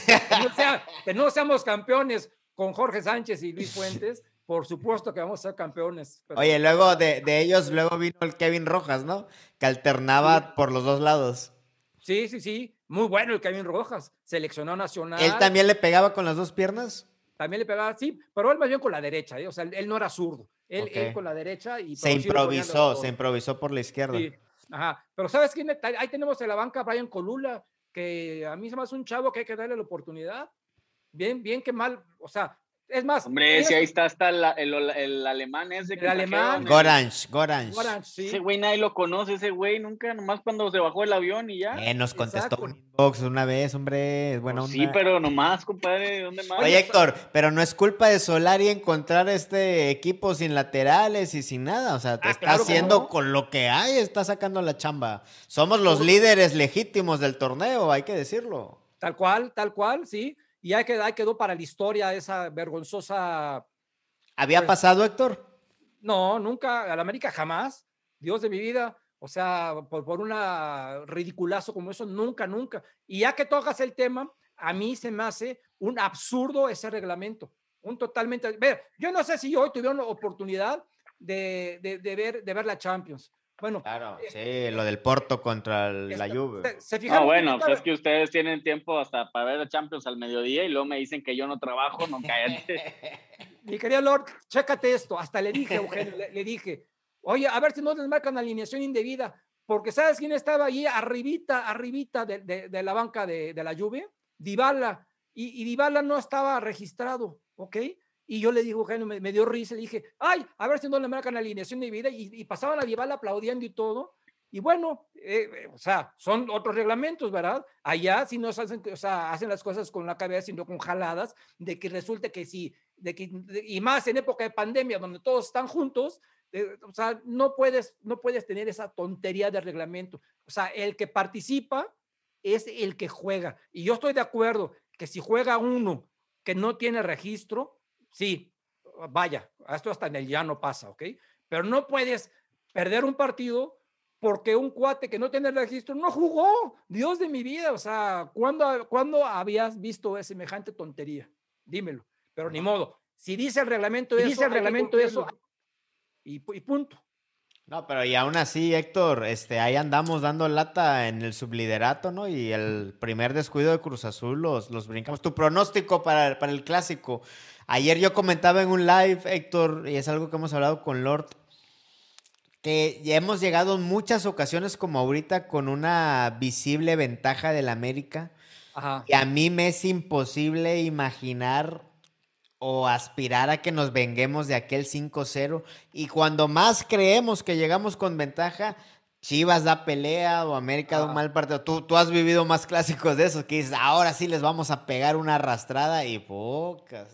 que no, seamos campeones con Jorge Sánchez y Luis Fuentes, por supuesto que vamos a ser campeones. Oye, luego de, ellos, luego vino el Kevin Rojas, ¿no? Que alternaba por los dos lados. Sí, sí, sí. Muy bueno el Kevin Rojas, seleccionó nacional. ¿Él también le pegaba con las dos piernas? También le pegaba, sí, pero él más bien con la derecha, ¿eh? o sea, él no era zurdo. Él, con la derecha y... Se improvisó, se improvisó por la izquierda. Sí, ajá. Pero ¿sabes quién? Ahí tenemos en la banca a Brian Colula, que a mí se me hace un chavo que hay que darle la oportunidad. Bien, bien que mal, o sea, es más. Hombre, si ahí está hasta la- el, el alemán ese que El alemán. trajeron, Gorange, Gorange. Sí. Ese güey nadie lo conoce, ese güey nunca, nomás cuando se bajó el avión y ya. Eh, nos contestó Exacto. un inbox una vez, hombre. es buena Pues sí, pero nomás, compadre, ¿dónde más? Oye, Héctor, pero no es culpa de Solari encontrar este equipo sin laterales y sin nada. O sea, te Ah, está claro que haciendo no. con lo que hay, está sacando la chamba. Somos los líderes legítimos del torneo, hay que decirlo. Tal cual, tal cual, sí. Y ahí quedó, ahí quedó para la historia esa vergonzosa. ¿Había Pues- pasado, Héctor? No, nunca, al América jamás. Dios de mi vida. O sea, por, por una ridiculazo como eso, nunca, nunca. Y ya que tocas el tema, a mí se me hace un absurdo ese reglamento. Un totalmente. Ver, yo no sé si hoy tuvieron la oportunidad de, de- de ver, de ver la Champions. Bueno, Claro, eh, sí, lo del Porto contra el- la esta- Juve. se- se No, bueno, pues es que ustedes tienen tiempo hasta para ver a Champions al mediodía y luego me dicen que yo no trabajo, no cállate. Mi querido Lord, chécate esto. Hasta le dije, Eugenio, le, le dije, oye, a ver si no les marcan alineación indebida, porque ¿sabes quién estaba allí arribita, arribita de, de- de la banca de, de la lluvia? Dybala. Y, y Dybala no estaba registrado, ¿ok? Y yo le dije, Eugenio, me, me dio risa, le dije, ay, a ver si no le marcan alineación indebida, y, y pasaban a Dybala aplaudiendo y todo. Y bueno, eh, eh, o sea, son otros reglamentos, ¿verdad? Allá sí nos hacen, o sea, hacen las cosas con la cabeza y no con jaladas, de que resulta que sí, de que, de- y más en época de pandemia, donde todos están juntos, eh, o sea, no puedes, no puedes tener esa tontería de reglamento. O sea, el que participa es el que juega. Y yo estoy de acuerdo que si juega uno que no tiene registro, sí, vaya, esto hasta en el ya no pasa, ¿ok? Pero no puedes perder un partido porque un cuate que no tiene registro no jugó. Dios de mi vida, o sea, ¿cuándo, ¿cuándo habías visto semejante tontería? Dímelo, pero ni modo. Si dice el reglamento Si eso, dice el reglamento eso, y punto. No, pero y aún así, Héctor, este, ahí andamos dando lata en el subliderato, ¿no? Y el primer descuido de Cruz Azul los, los brincamos. Tu pronóstico para, para el clásico. Ayer yo comentaba en un live, Héctor, y es algo que hemos hablado con Lord, que ya hemos llegado en muchas ocasiones como ahorita con una visible ventaja del América. Ajá. Y a mí me es imposible imaginar o aspirar a que nos venguemos de aquel 5-0. Y cuando más creemos que llegamos con ventaja, Chivas da pelea o América da un Ah. mal partido. Tú, tú has vivido más clásicos de esos que dices, ahora sí les vamos a pegar una arrastrada y pocas.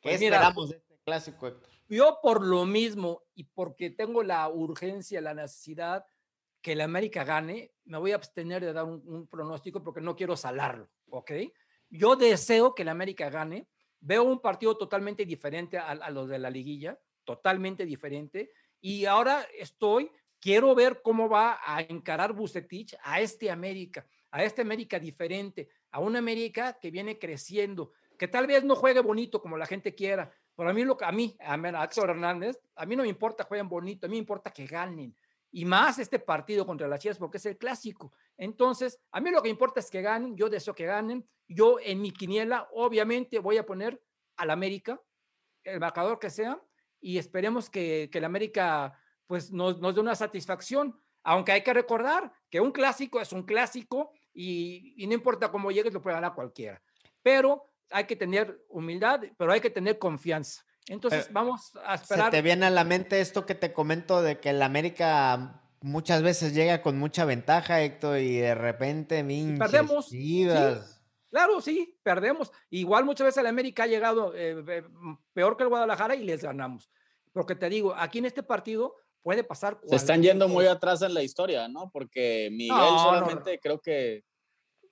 ¿Qué Pues mira, esperamos de este clásico, Héctor? Yo por lo mismo y porque tengo la urgencia, la necesidad que el América gane, me voy a abstener de dar un, un pronóstico porque no quiero salarlo, ¿ok? Yo deseo que el América gane. Veo un partido totalmente diferente a, a los de la liguilla, totalmente diferente. Y ahora estoy, quiero ver cómo va a encarar Bucetich a este América, a este América diferente, a un América que viene creciendo, que tal vez no juegue bonito como la gente quiera, pero a mí, lo a mí, a, mí, a Héctor Hernández, a mí no me importa jueguen bonito, a mí me importa que ganen. Y más este partido contra las Chivas porque es el clásico. Entonces, a mí lo que importa es que ganen, yo deseo que ganen. Yo en mi quiniela, obviamente, voy a poner al América, el marcador que sea, y esperemos que, que el América pues nos, nos dé una satisfacción. Aunque hay que recordar que un clásico es un clásico y, y no importa cómo llegues, lo puede ganar cualquiera. Pero hay que tener humildad, pero hay que tener confianza. Entonces, Pero, vamos a ¿Se esperar. te viene a la mente esto que te comento de que el América muchas veces llega con mucha ventaja, Héctor, y de repente minches perdemos, Chivas. Claro, sí, perdemos. Igual muchas veces el América ha llegado eh, eh, peor que el Guadalajara y les ganamos. Porque te digo, aquí en este partido puede pasar. Se están yendo muy atrás en la historia, ¿no? Porque Miguel No, no, solamente creo que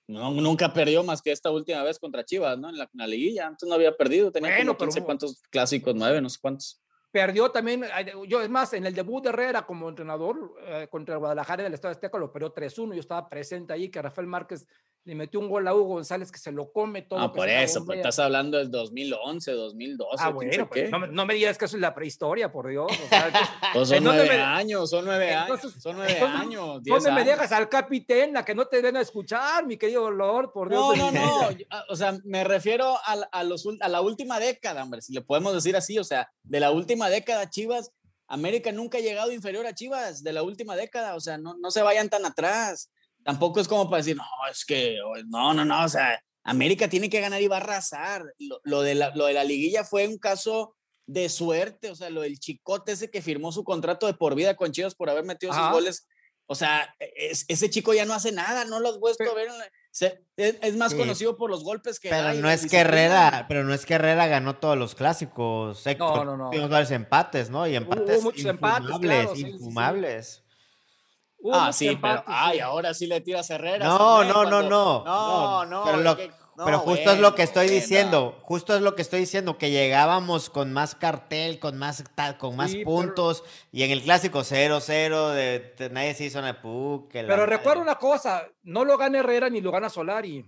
no, nunca perdió más que esta última vez contra Chivas, ¿no? En la, en la liguilla. Antes no había perdido, tenía Bueno, como pero 15 mu- cuántos clásicos, nueve, no sé cuántos. Perdió también, yo es más, en el debut de Herrera como entrenador eh, contra el Guadalajara del Estado Azteca lo perdió 3-1. Yo estaba presente ahí, que Rafael Márquez le metió un gol a Hugo González que se lo come todo. Ah, por eso, pues estás hablando del 2011, 2012. Ah, bueno, pues, qué. no, me- no me digas que eso es la prehistoria, por Dios. o sea, que- Pues son ¿en dónde nueve me- años, son nueve años, son nueve entonces, años, ¿Dónde me años. dejas al capitán, la que no te ven a escuchar, mi querido Lord? Por Dios No, no, no. ah, O sea, me refiero a, la- a los, a la última década, hombre, si le podemos decir así. O sea, de la última década, Chivas, América nunca ha llegado inferior a Chivas de la última década. O sea, no, no se vayan tan atrás. Tampoco es como para decir, no, es que, no, no, no. O sea, América tiene que ganar y va a arrasar. Lo, lo de, la, lo de la liguilla fue un caso de suerte. O sea, lo del chicote ese que firmó su contrato de por vida con Chivas por haber metido Ajá. sus goles. O sea, es- ese chico ya no hace nada, no lo has vuelto Pero- a ver. se- es, es más Sí. conocido por los golpes que Pero no es que. Herrera, pero no es que Herrera ganó todos los clásicos. No, no. Tuvimos varios empates, ¿no? Y empates muchos empates, infumables, claro, sí, sí, sí. infumables. Hubo Ah, sí, pero, ay, sí. ahora sí le tiras a Herrera. No, no, no, cuando- no. No, no. Pero, es lo- que- no, pero justo es lo que estoy bueno. diciendo. Justo es lo que estoy diciendo. Que llegábamos con más cartel, con más, con más Sí, pero- puntos. Y en el clásico 0-0, de, de- nadie se hizo una pu, que la Pero recuerda una cosa, no lo gana Herrera ni lo gana Solari.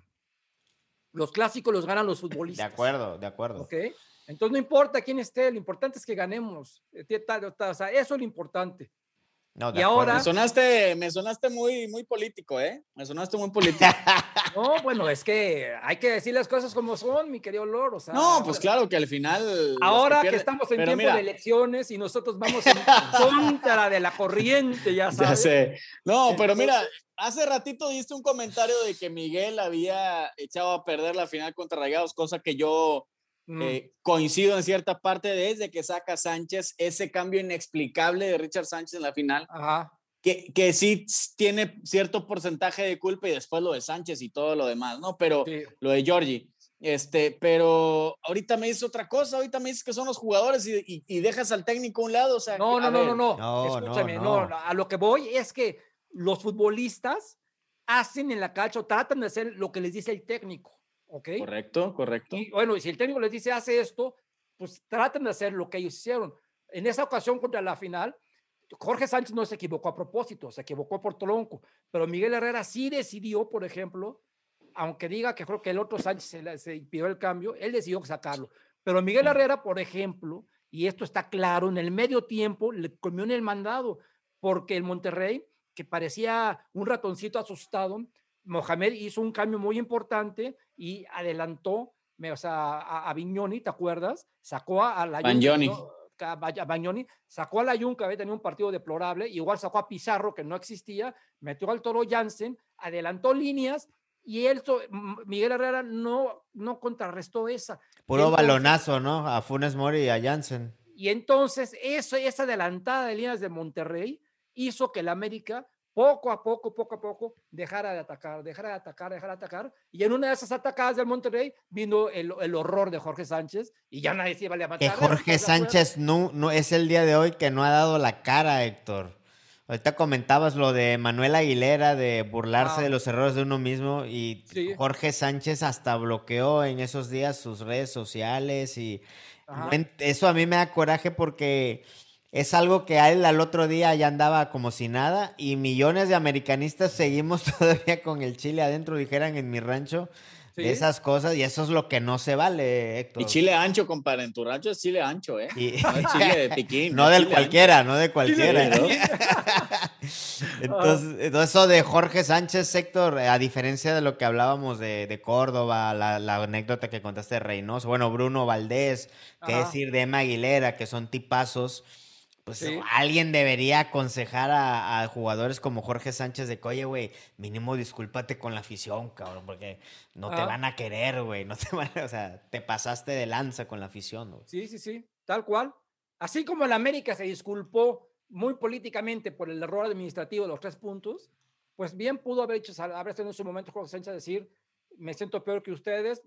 Los clásicos los ganan los De futbolistas. acuerdo, de acuerdo. ¿Ok? Entonces no importa quién esté, lo importante es que ganemos. Eh, O sea, eso es lo importante. No, Y ahora- Me sonaste, me sonaste muy, muy político, ¿eh? Me sonaste muy político. No, bueno, es que hay que decir las cosas como son, mi querido Lord. O sea, No, pues claro que al final. Ahora que, pierden- estamos en pero tiempo mira, de elecciones y nosotros vamos en contra de la corriente, ya Ya sabes. sé. No, pero mira, hace ratito diste un comentario de que Miguel había echado a perder la final contra Rayados, cosa que yo Mm. eh, coincido en cierta parte desde que saca Sánchez ese cambio inexplicable de Richard Sánchez en la final, Ajá. que, que sí tiene cierto porcentaje de culpa y después lo de Sánchez y todo lo demás, ¿no? Pero sí. lo de Georgie. Este, pero ahorita me dices otra cosa, ahorita me dices que son los jugadores y, y- y dejas al técnico a un lado, o sea, No, que- no, no, no, no. No, no, Escúchame, no. no. A lo que voy es que los futbolistas hacen en la cancha o tratan de hacer lo que les dice el técnico, ¿ok? Correcto, correcto. Y bueno, si el técnico les dice hace esto, pues tratan de hacer lo que ellos hicieron. En esa ocasión contra la final, Jorge Sánchez no se equivocó a propósito, se equivocó por tronco, pero Miguel Herrera sí decidió, por ejemplo, aunque diga que creo que el otro Sánchez se, la- se pidió el cambio, él decidió sacarlo. Pero Miguel Herrera, por ejemplo, y esto está claro, en el medio tiempo le comió en el mandado, porque el Monterrey, que parecía un ratoncito asustado, Mohamed hizo un cambio muy importante y adelantó me- o sea, a, a Vignoni, ¿te acuerdas? Sacó a, a la Bagnoni. ¿no? a Ba- a Bagnoni, sacó a la Jun, que había tenido un partido deplorable, y igual sacó a Pizarro, que no existía, metió al Toro Jansen, adelantó líneas, y él, Miguel Herrera no, no contrarrestó esa. Puro Entonces- balonazo, ¿no? A Funes Mori y a Jansen. Y entonces eso, esa adelantada de líneas de Monterrey hizo que el América poco a poco, poco a poco, dejara de atacar, dejara de atacar, dejara de atacar. Y en una de esas atacadas del Monterrey vino el, el horror de Jorge Sánchez y ya nadie se iba a. Que ¿estás de Jorge? Sánchez no, no es el día de hoy que no ha dado la cara, Héctor. Ahorita comentabas lo de Manuel Aguilera, de burlarse Ah. de los errores de uno mismo, y Sí. Jorge Sánchez hasta bloqueó en esos días sus redes sociales y Ajá. eso a mí me da coraje porque es algo que a él al otro día ya andaba como si nada y millones de americanistas seguimos todavía con el chile adentro, dijeran en mi rancho, Sí. de esas cosas y eso es lo que no se vale, Héctor. Y chile ancho, compadre, en tu rancho es chile ancho, ¿eh? Y- No es chile de piquín. No del cualquiera, no de cualquiera. ¿no? Entonces, entonces, eso de Jorge Sánchez, Héctor, a diferencia de lo que hablábamos de, de Córdoba, la, la anécdota que contaste de Reynoso, bueno, Bruno Valdés, qué Ajá. decir de Emma Aguilera, que son tipazos, pues Sí. alguien debería aconsejar a, a jugadores como Jorge Sánchez de que, oye, güey, mínimo discúlpate con la afición, cabrón, porque no te Ah. van a querer, güey, no te van a- o sea, te pasaste de lanza con la afición, güey. Sí, sí, sí, tal cual. Así como el América se disculpó muy políticamente por el error administrativo de los tres puntos, pues bien pudo haber hecho, haber tenido en su momento Jorge Sánchez decir, me siento peor que ustedes,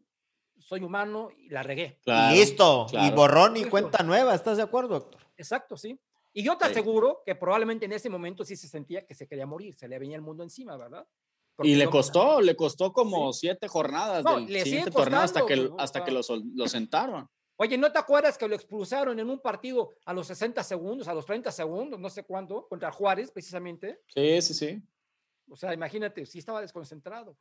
soy humano y la regué. Claro, y listo, y borrón y cuenta nueva, ¿estás de acuerdo, Héctor? Exacto, sí. Y yo te Sí. aseguro que probablemente en ese momento sí se sentía que se quería morir, se le venía el mundo encima, ¿verdad? Y Porque le no- costó, le costó como siete jornadas No, del le siguiente torneo hasta que, costando, hasta que lo, lo sentaron. Oye, ¿no te acuerdas que lo expulsaron en un partido a los 60 segundos, a los 30 segundos, no sé cuándo, contra Juárez precisamente? Sí, sí, sí. O sea, imagínate, sí estaba desconcentrado.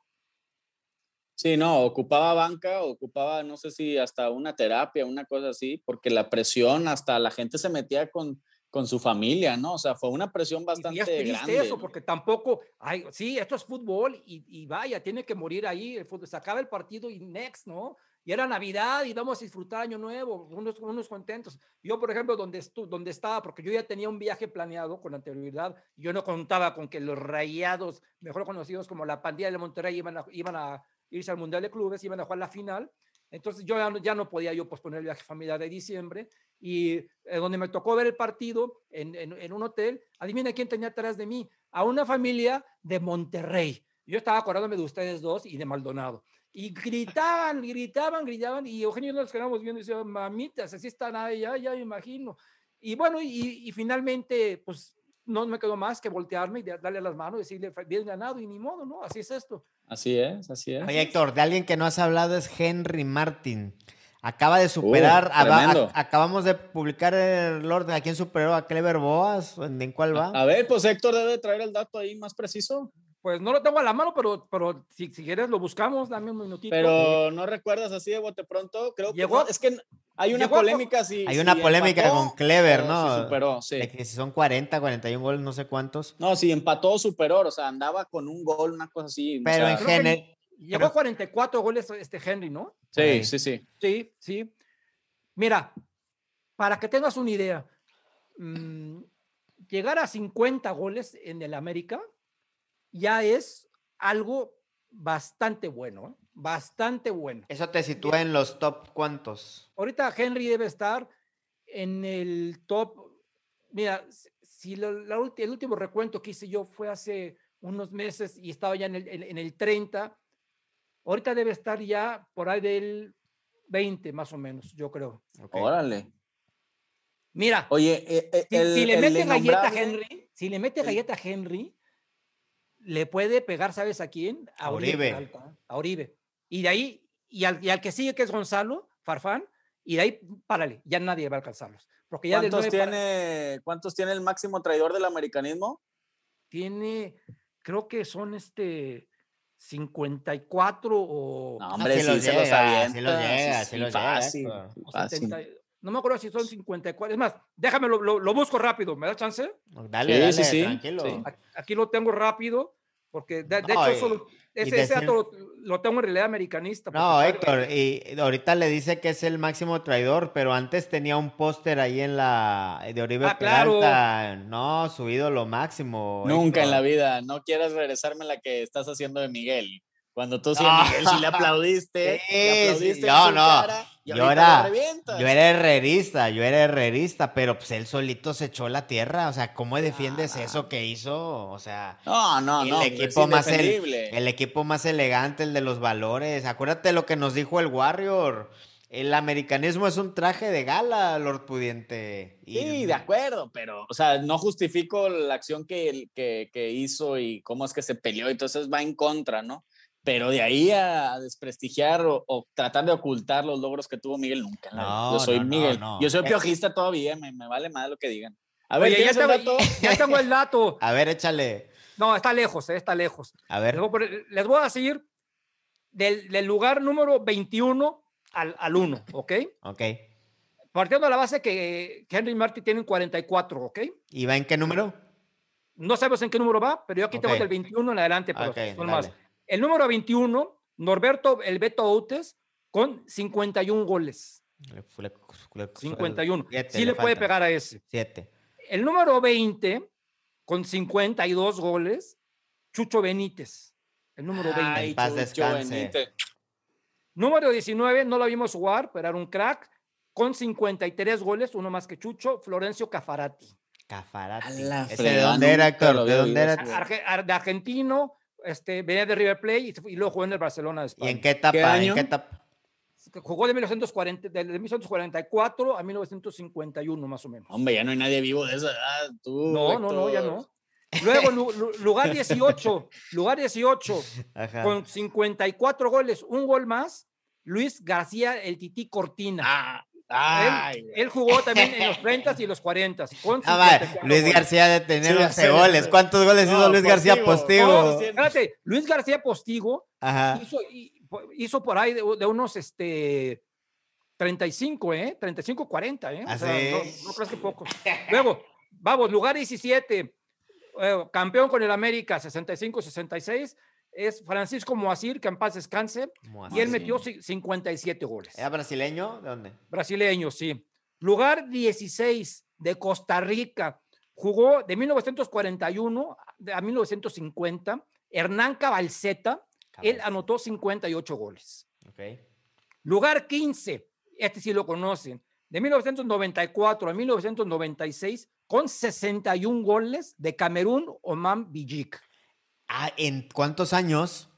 Sí, no, ocupaba banca, ocupaba, no sé si hasta una terapia, una cosa así, porque la presión, hasta la gente se metía con, con su familia, ¿no? O sea, fue una presión bastante y es triste grande. eso, porque tampoco, ay, sí, esto es fútbol y, y vaya, tiene que morir ahí, el fútbol, se acaba el partido y next, ¿no? Y era Navidad y vamos a disfrutar Año Nuevo, unos, unos contentos. Yo, por ejemplo, donde, estu donde estaba, porque yo ya tenía un viaje planeado con anterioridad, yo no contaba con que los rayados, mejor conocidos como la pandilla de Monterrey, iban a, iban a irse al Mundial de Clubes, iban a jugar la final. Entonces yo ya no, ya no podía yo posponer el viaje familiar de diciembre y eh, donde me tocó ver el partido en, en, en un hotel, adivina quién tenía atrás de mí, a una familia de Monterrey. Yo estaba acordándome de ustedes dos y de Maldonado. Y gritaban, gritaban, gritaban, y Eugenio y yo nos quedamos viendo y decía, mamitas, así están ahí, ya, ya me imagino. Y bueno, y, y finalmente, pues no me quedó más que voltearme y darle las manos, decirle, bien ganado, y ni modo, ¿no? Así es esto. Así es, así es. Oye, Héctor, de alguien que no has hablado es Henry Martin. Acaba de superar, a- a- tremendo. acabamos de publicar el Lord, ¿a quién superó? ¿A Clever Boas? ¿En, en cuál va? A ver, pues Héctor debe traer el dato ahí más preciso, Pues no lo tengo a la mano, pero, pero si, si quieres lo buscamos, dame un minutito. pero no recuerdas así de bote pronto. Creo que Llegó- no, es que hay una polémica si Hay si una polémica empató con Clever, o ¿no? Si superó, sí. De que si son 40, 41 goles, no sé cuántos. No, si empató o superó, o sea, andaba con un gol, una cosa así. o Pero sea, en creo que general, Llegó pero- a 44 goles este Henry, ¿no? Sí, sí, sí. Sí, sí. Mira, para que tengas una idea, mm, llegar a 50 goles en el América ya es algo bastante bueno, ¿eh? bastante bueno. eso te sitúa en los top cuántos. Ahorita Henry debe estar en el top. Mira, si- lo- la ulti- el último recuento que hice yo fue hace unos meses y estaba ya en el, en- en el 30, ahorita debe estar ya por ahí del 20 más o menos, yo creo. Órale. Mira, Oye, eh, eh, si, el, si le mete galleta a Henry, si le mete galleta a Henry, le puede pegar, ¿sabes a quién? A Oribe Oribe. Peralta, a Oribe. Y de ahí, y al, y al que sigue, que es Gonzalo, Farfán, y de ahí, párale, ya nadie va a alcanzarlos. Porque ya ¿Cuántos para- tiene, ¿Cuántos tiene el máximo traidor del americanismo? tiene, creo que son este 54 o, No, No, hombre, sí sí, los se los avienta. sí los llega, sí los fácil, Héctor. o fácil. 70 no me acuerdo si son 54. Es más, déjame, lo, lo- lo busco rápido, ¿me da chance? Dale, Sí, dale, sí, sí, tranquilo. sí. Aquí- Aquí lo tengo rápido, porque de, de No, hecho y ese, ese decir- dato lo, lo tengo en realidad americanista. No, porque- Héctor, y ahorita le dice que es el máximo traidor, pero antes tenía un póster ahí en la de Oribe Ah, claro. Peralta. No, su ídolo máximo. Nunca en la vida. No quieras regresarme la que estás haciendo de Miguel. Cuando tú sí a Miguel sí le aplaudiste. Sí, le sí, aplaudiste no, su no. cara, y Yo era-. Yo era herrerista, yo era herrerista, pero pues él solito se echó la tierra. O sea, ¿cómo defiendes Ah. eso que hizo? O sea, No, no, el no. equipo más el, el equipo más elegante, el de los valores. Acuérdate lo que nos dijo el Warrior. El americanismo es un traje de gala, Lord Pudiente. Y- Sí, de acuerdo, pero, o sea, no justifico la acción que, que, que hizo y cómo es que se peleó, entonces va en contra, ¿no? Pero de ahí a desprestigiar o, o tratar de ocultar los logros que tuvo Miguel, nunca. No, Yo soy no, Miguel. no. Yo soy Eh. piojista todavía, me, me vale más lo que digan. A ver, Oye, ya ¿tienes el tengo, dato? ya tengo el dato. A ver, échale. No, está lejos, eh, está lejos. A Les ver. les voy a decir del, del lugar número 21 al, al 1, ¿ok? Ok. Partiendo de la base que Henry Martin tiene un 44, ¿ok? ¿Y va en qué número? No sabemos en qué número va, pero yo aquí tengo Ok. del 21 en adelante, pero Ok, son dale. más. El número 21, Norberto El Beto Outes, con 51 goles. Le- le- le- 51. siete sí le, puede pegar a ese. Siete. El número 20, con 52 goles, Chucho Benítez. El número 20. Ay, En paz Chucho descanse. Benítez. Número 19, no lo vimos jugar, pero era un crack, con 53 goles, uno más que Chucho, Florencio Cafarati. Cafarati. A la ¿Ese de dónde era, lo ¿De dónde era? Arge- ar- de argentino, este, venía de River Plate y, y luego jugó en el Barcelona de ¿Y España. en qué etapa? ¿Qué ¿En año? qué etapa? Jugó de 1940, de 1944 a 1951 más o menos. Hombre, ya no hay nadie vivo de esa edad. Tú, No, no, no, ya Héctor. no. Luego, lu- lu- lugar 18, lugar 18, Ajá. con 54 goles, un gol más, Luis García, el Tití Cortina. Ah, ay, él, él jugó también en los 30 y los 40. Con Ah, va, 54 Luis. García de tener Sí, 11 sí, goles. ¿Cuántos goles hizo No, Luis García Postigo. Postigo? No, espérate, Luis García Postigo Ajá. hizo, hizo por ahí de, de unos este, 35, ¿eh? 35, 40, ¿eh? O Así sea, no, no creas que poco. Luego, vamos, lugar 17, eh, campeón con el América, 65-66, es Francisco Moacir, que en paz descanse, y él metió ci- 57 goles. ¿Era brasileño? ¿De dónde? Brasileño, sí. Lugar 16 de Costa Rica. Jugó de 1941 a 1950. Hernán Cabalceta, él anotó 58 goles. Ok. Lugar 15, este sí lo conocen, de 1994 a 1996, con 61 goles de Camerún Oman Bijik. Ah, ¿en cuántos años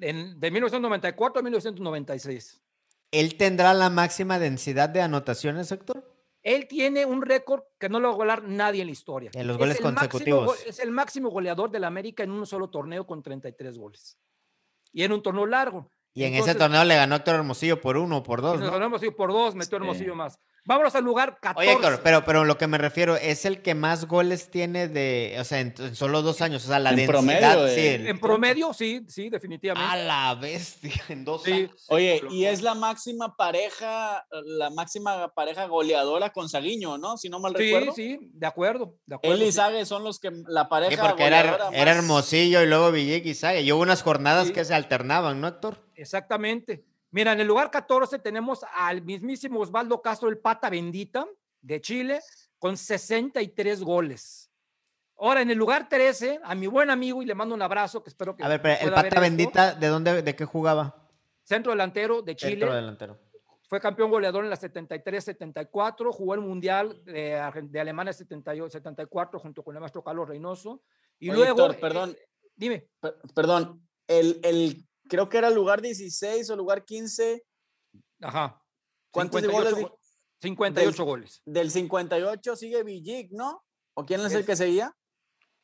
En- de 1994 a 1996. él tendrá la máxima densidad de anotaciones, Héctor? Él tiene un récord que no lo va a golear nadie en la historia. En los Es goles consecutivos. es el máximo goleador de la América en un solo torneo con 33 goles. Y en un torneo largo. Y en ese Entonces, torneo le ganó Héctor Hermosillo por uno o por dos, ¿no? ganó Hermosillo por dos, metió Sí. Hermosillo más. Vámonos al lugar 14. Oye, Héctor, pero, pero lo que me refiero es el que más goles tiene de, o sea, en, en solo dos años, o sea, la En densidad, promedio de- sí, el- En promedio, sí, sí, definitivamente. a la bestia, en dos Sí. años. Oye, y es la máxima pareja, la máxima pareja goleadora con Saguiño, ¿no? Si no mal sí, recuerdo. sí, de acuerdo. De acuerdo Él y sí. Sague son los que la pareja Sí, porque era, goleadora era más- Hermosillo y luego Villic y Sague. Y hubo unas jornadas Sí. que se alternaban, ¿no, Héctor? Exactamente. Mira, en el lugar 14 tenemos al mismísimo Osvaldo Castro, el pata bendita de Chile, con 63 goles. Ahora, en el lugar 13, a mi buen amigo, y le mando un abrazo, que espero que. A ver, pero el pata esto, bendita, ¿de dónde, de qué jugaba? Centro delantero de Chile. Centro delantero. Fue campeón goleador en la 73-74, jugó el Mundial de, de Alemania 78, 74 junto con el maestro Carlos Reynoso. Y Oye, luego. Héctor, perdón. eh, dime. Per- Perdón, el, el, creo que era lugar 16 o lugar 15 Ajá. ¿Cuántos 58 goles go- 58 del- goles. del 58 sigue Villic, ¿no? ¿O quién es el Es- que seguía?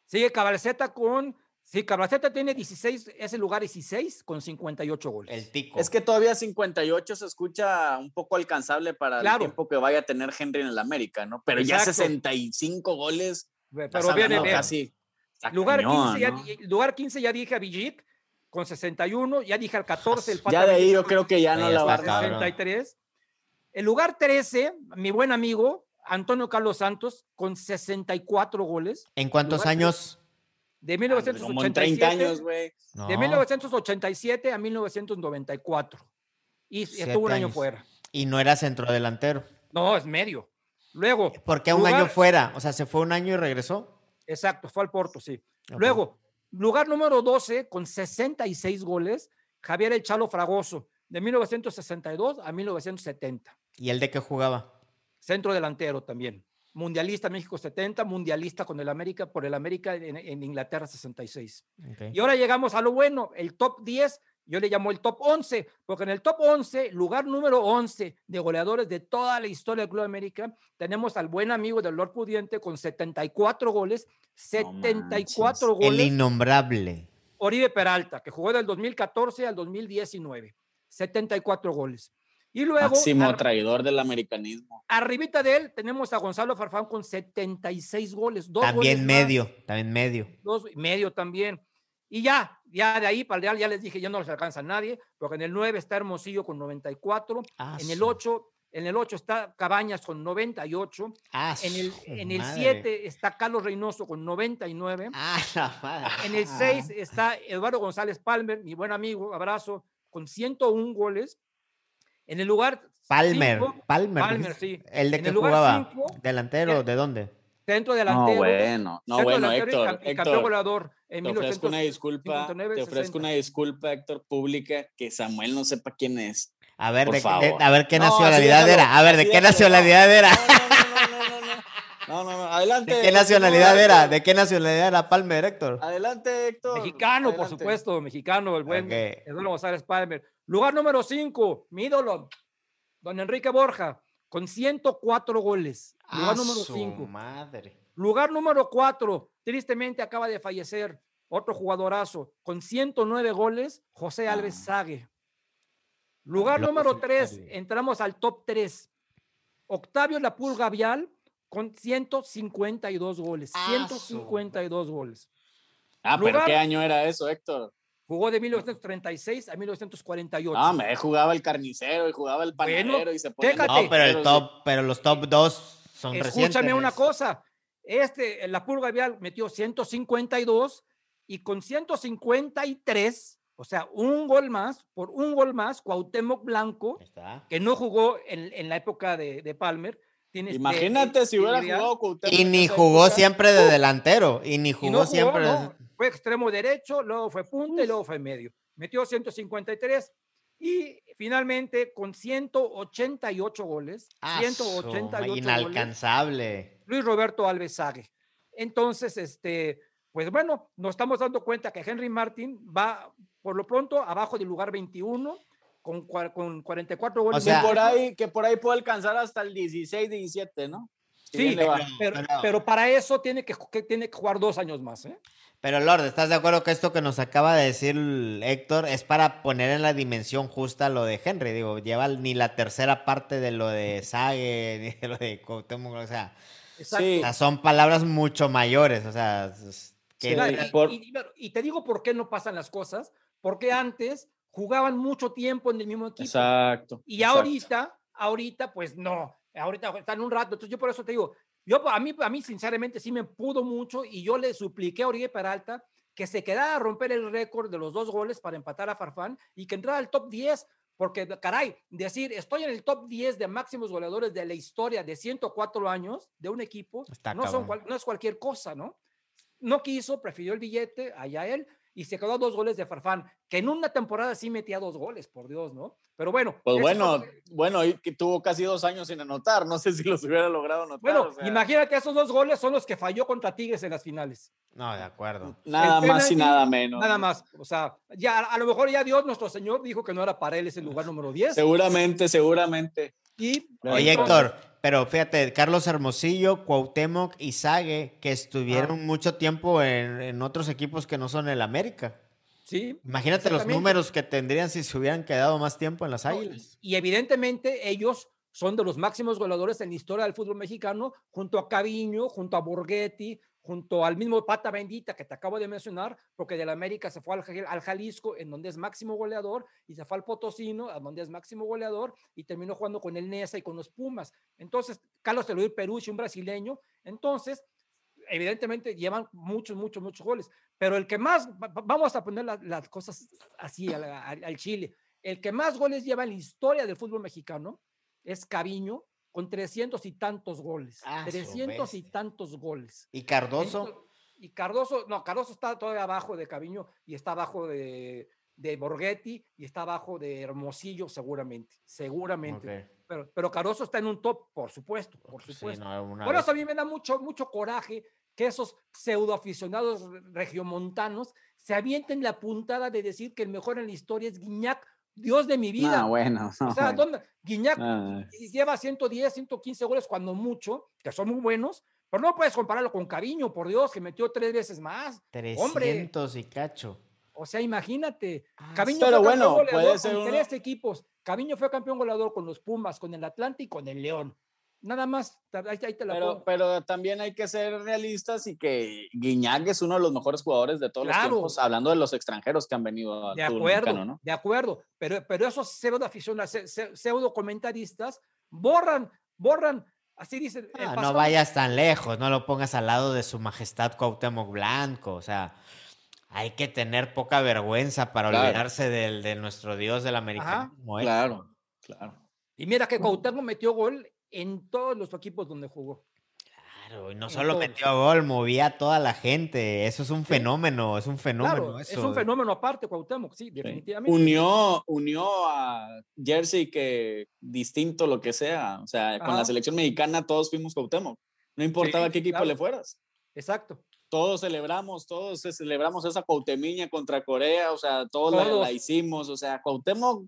Sigue Cabalceta con. Sí, Cabalceta tiene 16, es el lugar 16 con 58 goles. El tico. Es que todavía 58 se escucha un poco alcanzable para el Claro. tiempo que vaya a tener Henry en el América, ¿no? Pero ya Exacto. 65 goles. Pero viene bien. casi. Lugar, cañón, 15 ya, ¿no? di- lugar 15 ya dije a Villic con 61, ya dije al 14 el Ya Pata de ahí yo creo que ya no la va a está cabrón. 63. El lugar 13, mi buen amigo Antonio Carlos Santos con 64 goles ¿En cuántos años? de Como en 1987 30 años. No. de 1987 a 1994 y Siete estuvo un año años. fuera. Y no era centrodelantero. No, es medio. Luego, ¿Por qué un lugar- año fuera? O sea, se fue un año y regresó. Exacto, fue al Porto, sí. Luego, lugar número 12 con 66 goles, Javier El Chalo Fragoso, de 1962 a 1970. ¿Y el de qué jugaba? Centro delantero también. Mundialista México 70, mundialista con el América, por el América en, en Inglaterra 66. Ok. Y ahora llegamos a lo bueno, el top 10, yo le llamo el top 11, porque en el top 11, lugar número 11 de goleadores de toda la historia del Club América, tenemos al buen amigo del Lord Pudiente con 74 goles, 74 El goles. innombrable. Oribe Peralta, que jugó del 2014 al 2019, 74 goles. Y luego, Máximo ar- traidor del americanismo. arribita de él, tenemos a Gonzalo Farfán con 76 goles. Dos También goles más, medio, también medio. dos medio también. Y ya, ya de ahí para el Real, ya les dije, ya no les alcanza a nadie, porque en el 9 está Hermosillo con 94, Ah, en el su- 8, en el 8 está Cabañas con 98, ah, en el, en el madre. 7 está Carlos Reynoso con 99, Ah, la madre. en el 6 está Eduardo González Palmer, mi buen amigo, abrazo, con 101 goles. En el lugar Palmer, cinco, Palmer. Palmer, sí. ¿El de En qué el lugar jugaba? cinco, ¿Delantero? ¿De dónde? Centro No, delantero. bueno, no, bueno, delantero y Héctor, cam- Héctor, goleador en te ofrezco una 1959, disculpa, te ofrezco 60. una disculpa, Héctor, pública, que Samuel no sepa quién es. A ver, Por de, qué- de- favor. a ver qué No, nacionalidad déjalo, era. A ver, ¿de qué déjalo, nacionalidad no. era? No, no, no, no, no, no. No, no, no, adelante. ¿De qué nacionalidad era? ¿De qué nacionalidad era Palmer, Héctor? Adelante, Héctor. Mexicano, por supuesto, mexicano, el buen Ok. Eduardo González Palmer. Lugar número 5, mi ídolo, don Enrique Borja, con 104 goles. Lugar Ah, número su 5. madre. Lugar número 4, tristemente acaba de fallecer otro jugadorazo, con 109 goles, José Alves Ah. Sague. Lugar Lo número posible. 3, entramos al top 3. Octavio La Pulga Vial con 152 goles. Ah, su- 152 goles. Ah, pero ¿qué año era eso, Héctor? Jugó de 1936 a 1948. Ah, me jugaba el carnicero y jugaba el Bueno, panadero y se ponía chécate. No, pero el top, pero los top dos son recientes. Escúchame una cosa. Este, la purga vial metió 152 y con 153, o sea, un gol más, por un gol más, Cuauhtémoc Blanco, está. que no jugó en, en la época de, de Palmer. Imagínate si hubiera jugado Cuauhtémoc Y ni jugó siempre de delantero. Y ni y jugó, no jugó, siempre. no, fue extremo derecho, luego fue punta y luego fue medio. Metió 153 y finalmente con 188 goles, Ah, su 188 ma- goles, Inalcanzable. Luis Roberto Alves Sague. Entonces, este, pues bueno, nos estamos dando cuenta que Henry Martin va por lo pronto abajo del lugar 21 con, con 44 goles. O sea- que por ahí que por ahí puede alcanzar hasta el 16 17 no Si sí, pero, pero- pero para eso tiene que, que tiene que jugar dos años más. ¿eh? Pero Lord, ¿estás de acuerdo que esto que nos acaba de decir Héctor es para poner en la dimensión justa lo de Henry? Digo, lleva ni la tercera parte de lo de Sague, ni de lo de Cuauhtémoc, o sea, Exacto. Sí. o sea, son palabras mucho mayores, o sea, que- Sí, y- por- y, y te digo por qué no pasan las cosas, porque antes jugaban mucho tiempo en el mismo equipo. exacto Y exacto. ahorita, ahorita, pues no. Ahorita están un rato. Entonces, yo por eso te digo, yo a mí, a mí sinceramente sí me pudo mucho y yo le supliqué a Oribe Peralta que se quedara a romper el récord de los dos goles para empatar a Farfán y que entrara al top 10, porque caray, decir estoy en el top 10 de máximos goleadores de la historia de 104 años de un equipo, Está no, son, no es cualquier cosa, ¿no? No quiso, prefirió el billete, allá él, y se quedó a dos goles de Farfán, que en una temporada sí metía dos goles, por Dios, ¿no? Pero bueno. pues bueno bueno y que tuvo casi dos años sin anotar no sé si los hubiera logrado anotar Bueno, o sea, imagínate, esos dos goles son los que falló contra Tigres en las finales. No, de acuerdo. nada más y nada menos Nada más. O sea, ya a lo mejor ya Dios, nuestro Señor, dijo que no era para él ese lugar número 10. seguramente seguramente Y, Oye, Héctor, pero fíjate, Carlos Hermosillo, Cuauhtémoc y Sague, que estuvieron Ah. mucho tiempo en, en otros equipos que no son el América. Sí. Imagínate los números que tendrían si se hubieran quedado más tiempo en las Águilas. y, y evidentemente ellos son de los máximos goleadores en la historia del fútbol mexicano, junto a Caviño, junto a Borghetti, junto al mismo Pata Bendita que te acabo de mencionar, porque del América se fue al, Ja- al Jalisco, en donde es máximo goleador, y se fue al Potosino, a donde es máximo goleador, y terminó jugando con el Nesa y con los Pumas. Entonces, Carlos Eloy Perucci, un brasileño, entonces, evidentemente llevan muchos, muchos, muchos goles, pero el que más, va- va- vamos a poner la- las cosas así al Chile, el que más goles lleva en la historia del fútbol mexicano es Caviño, con 300 y tantos goles. Ah, su 300 y tantos goles. Y Cardoso, Y Cardoso, no, Cardoso está todavía abajo de Caviño y está abajo de, de Borghetti y está abajo de Hermosillo, seguramente. Seguramente. Pero, pero Cardoso está en un top, por supuesto, por Sí, supuesto. no, una Por vez- eso a mí me da mucho, mucho coraje que esos pseudo aficionados regiomontanos se avienten la puntada de decir que el mejor en la historia es Guiñac, Dios de mi vida. Ah, bueno. o sea, ¿dónde? Guiñac Ah, lleva 110, 115 goles cuando mucho, que son muy buenos, pero no puedes compararlo con Cariño, por Dios, que metió tres veces más. Hombre, 300 y cacho. o sea, imagínate. Ah, Caviño pero fue bueno, puede goleador ser con uno- tres equipos. Caviño fue campeón goleador con los Pumas, con el Atlante y con el León. Nada más, ahí, ahí te la Pero, pongo. pero también hay que ser realistas y que Guiñac es uno de los mejores jugadores de todos Claro. los tiempos, hablando de los extranjeros que han venido al De acuerdo, mexicano, ¿no? de acuerdo. Pero, pero esos pseudo aficionados, se- se- pseudo comentaristas, borran, borran, así dicen. Ah, no vayas tan lejos, no lo pongas al lado de su majestad Cuauhtémoc Blanco, o sea, hay que tener poca vergüenza para Claro. olvidarse del, de nuestro dios del americanismo. ¿eh? Claro, claro. Y mira que Cuauhtémoc metió gol en todos los equipos donde jugó. Claro, y no En solo todos. metió gol, movía a toda la gente, eso es un fenómeno, es un fenómeno Claro, eso. es un fenómeno aparte, Cuauhtémoc, sí, Sí. definitivamente. Unió, unió a Jersey que distinto lo que sea. O sea, con Ajá. la selección mexicana todos fuimos Cuauhtémoc. No importaba Sí, qué equipo claro. le fueras. Exacto. Todos celebramos, todos celebramos esa Cuauhtemiña contra Corea, o sea, todos la, Todos. la hicimos, o sea, Cuauhtémoc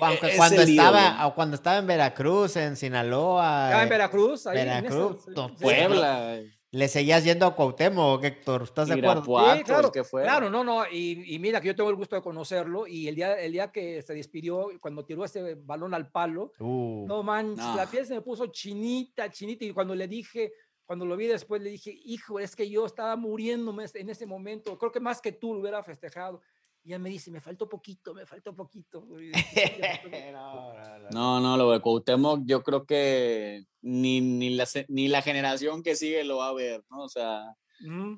O aunque es cuando el estaba, o cuando estaba en Veracruz, en Sinaloa, Ya en eh, Veracruz, ahí en esa- sí, sí, Puebla, le seguías yendo a Cuauhtémoc, Héctor, ¿estás de acuerdo? Sí, claro, que fue. Claro, no, no, y, y mira que yo tengo el gusto de conocerlo y el día, el día que se despidió, cuando tiró ese balón al palo, Uh, no manches, No. la piel se me puso chinita, chinita, y cuando le dije, cuando lo vi después, le dije, hijo, es que yo estaba muriéndome en ese momento, creo que más que tú lo hubiera festejado. Y él me dice, me faltó poquito, me faltó poquito. no, no, lo de Cuauhtémoc yo creo que ni, ni, la, ni la generación que sigue lo va a ver, ¿no? O sea,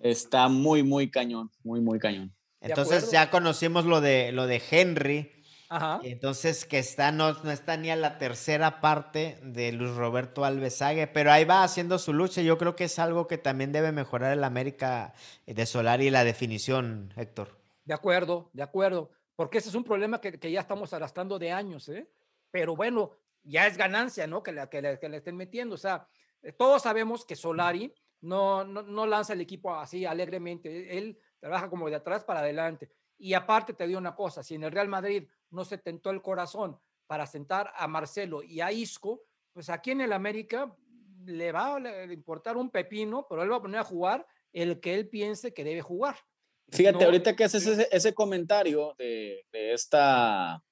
está muy, muy cañón, muy, muy cañón. Entonces ya conocimos lo de, lo de Henry. Ajá. Entonces, que está, no, no, está ni a la tercera parte de Luis Roberto Alvesague, pero ahí va haciendo su lucha. Yo creo que es algo que también debe mejorar el América de Solari, la definición, Héctor. De acuerdo, de acuerdo, porque ese es un problema que, que ya estamos arrastrando de años, ¿eh? Pero bueno, ya es ganancia, ¿no? Que, la, que, le, que le estén metiendo. O sea, eh, todos sabemos que Solari no, no, no lanza el equipo así alegremente. Él trabaja como de atrás para adelante. Y aparte te digo una cosa, si en el Real Madrid no se tentó el corazón para sentar a Marcelo y a Isco, pues aquí en el América le va a importar un pepino, pero él va a poner a jugar el que él piense que debe jugar. Fíjate, ahorita que haces ese, ese comentario de, de, esta,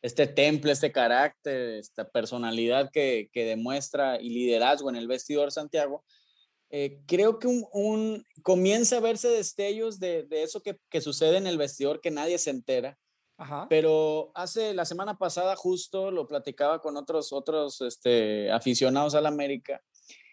este temple, este carácter, esta personalidad que, que demuestra y liderazgo en el vestidor Santiago, eh, creo que un, comienza a verse destellos de, de eso que, que, sucede en el vestidor que nadie se entera. Ajá. Pero hace la semana pasada justo lo platicaba con otros, otros este, aficionados al América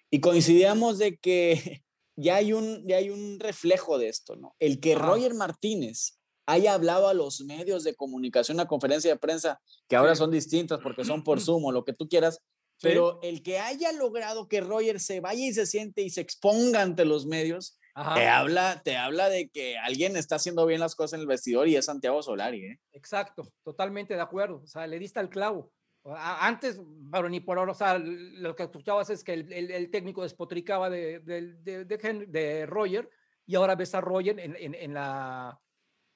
y coincidíamos de que ya hay un, ya hay un reflejo de esto, ¿no? El que Ajá. Roger Martínez haya hablado a los medios de comunicación, una conferencia de prensa, que ahora son distintas porque son por Zoom o lo que tú quieras, pero el que haya logrado que Roger se vaya y se siente y se exponga ante los medios, te habla, te habla de que alguien está haciendo bien las cosas en el vestidor y es Santiago Solari. ¿eh? Exacto, totalmente de acuerdo. O sea, le diste al clavo. Antes, pero ni por ahora, o sea, lo que escuchabas es que el, el, el técnico despotricaba de, de, de, de, Roger y ahora ves a Roger en, en, en la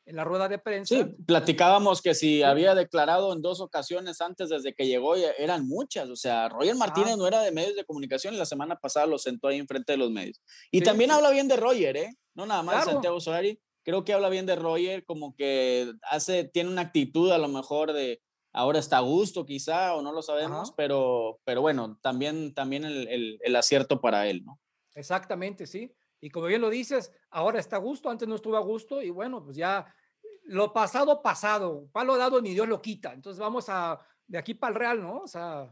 en la rueda de prensa. Sí, platicábamos que si había declarado en dos ocasiones antes desde que llegó, eran muchas. O sea, Roger Martínez ah. no era de medios de comunicación y la semana pasada lo sentó ahí enfrente de los medios. Y sí, también sí. habla bien de Roger, ¿eh? No nada más claro. de Santiago Solari. Creo que habla bien de Roger, como que hace, tiene una actitud a lo mejor de ahora está a gusto quizá o no lo sabemos, pero, pero bueno, también, también el, el, el acierto para él, ¿no? Exactamente, sí. Y como bien lo dices, ahora está a gusto, antes no estuvo a gusto y bueno, pues ya lo pasado, pasado, palo dado ni Dios lo quita. Entonces vamos a de aquí para el Real, ¿no? O sea.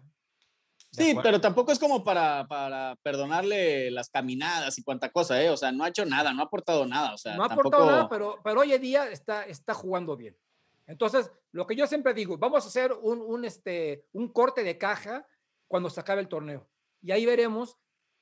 Sí, pero tampoco es como para, para perdonarle las caminadas y cuanta cosa, ¿eh? O sea, no ha hecho nada, no ha aportado nada. O sea, no ha tampoco... aportado nada, pero, pero hoy en día está, está jugando bien. Entonces, lo que yo siempre digo, vamos a hacer un, un, este, un corte de caja cuando se acabe el torneo. Y ahí veremos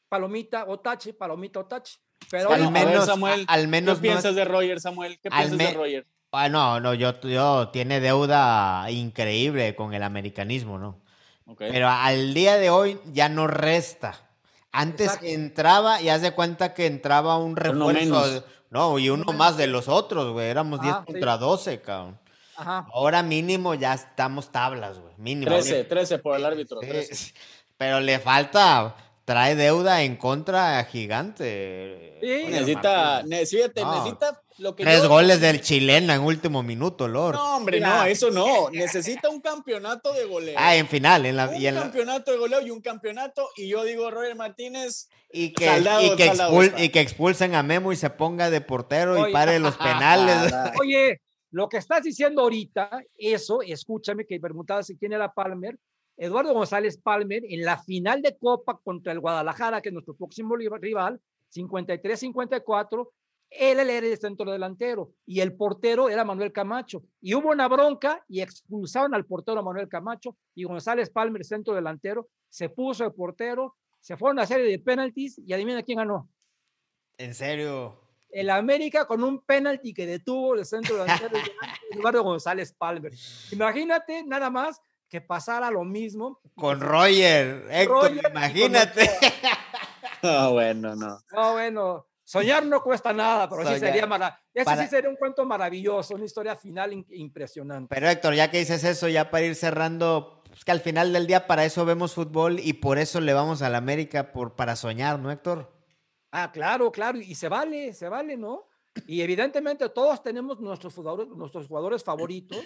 palomita o tache, palomita o tache. Pero al menos, ver, Samuel, al menos ¿qué piensas no es... de Roger, Samuel? ¿Qué piensas de Roger? Ah, no, no, yo, yo tiene deuda increíble con el americanismo, ¿no? Okay. Pero al día de hoy ya no resta. Antes Exacto. entraba y haz de cuenta que entraba un refuerzo. No, y uno más de los otros, güey. Éramos 10 ah, contra sí. 12, cabrón. Ajá. Ahora mínimo ya estamos tablas, güey. Mínimo. 13, 13 por el árbitro. 13. Pero le falta trae deuda en contra gigante. Sí, necesita, necesita, no. necesita lo que Tres yo... goles del chileno en último minuto, Lord. No, hombre, no, eso no. Necesita un campeonato de goleo. Ah, en final. En la, un y en campeonato de goleo y un campeonato. Y yo digo, Roger Martínez. Y que, saldado, y, que expul, y que, expulsen a Memo y se ponga de portero Oye, y pare los penales. Oye, lo que estás diciendo ahorita, eso, escúchame, que preguntabas si tiene la Palmer, Eduardo González Palmer en la final de Copa contra el Guadalajara, que es nuestro próximo rival, 53-54, él era el centro delantero y el portero era Manuel Camacho. Y hubo una bronca y expulsaron al portero Manuel Camacho y González Palmer, centro delantero, se puso de portero, se fueron a serie de penaltis y adivina quién ganó. ¿En serio? El América con un penalti que detuvo el centro delantero Eduardo González Palmer. Imagínate nada más que pasara lo mismo. Con Roger, Héctor, Roger imagínate. No, bueno, no. No, bueno. Soñar no cuesta nada, pero Soñar. sí sería maravilloso. Ese para... sí sería un cuento maravilloso, una historia final impresionante. Pero Héctor, ya que dices eso, ya para ir cerrando, es que al final del día para eso vemos fútbol y por eso le vamos a la América por, para soñar, ¿no, Héctor? Ah, claro, claro, y se vale, se vale, ¿no? Y evidentemente todos tenemos nuestros jugadores, nuestros jugadores favoritos,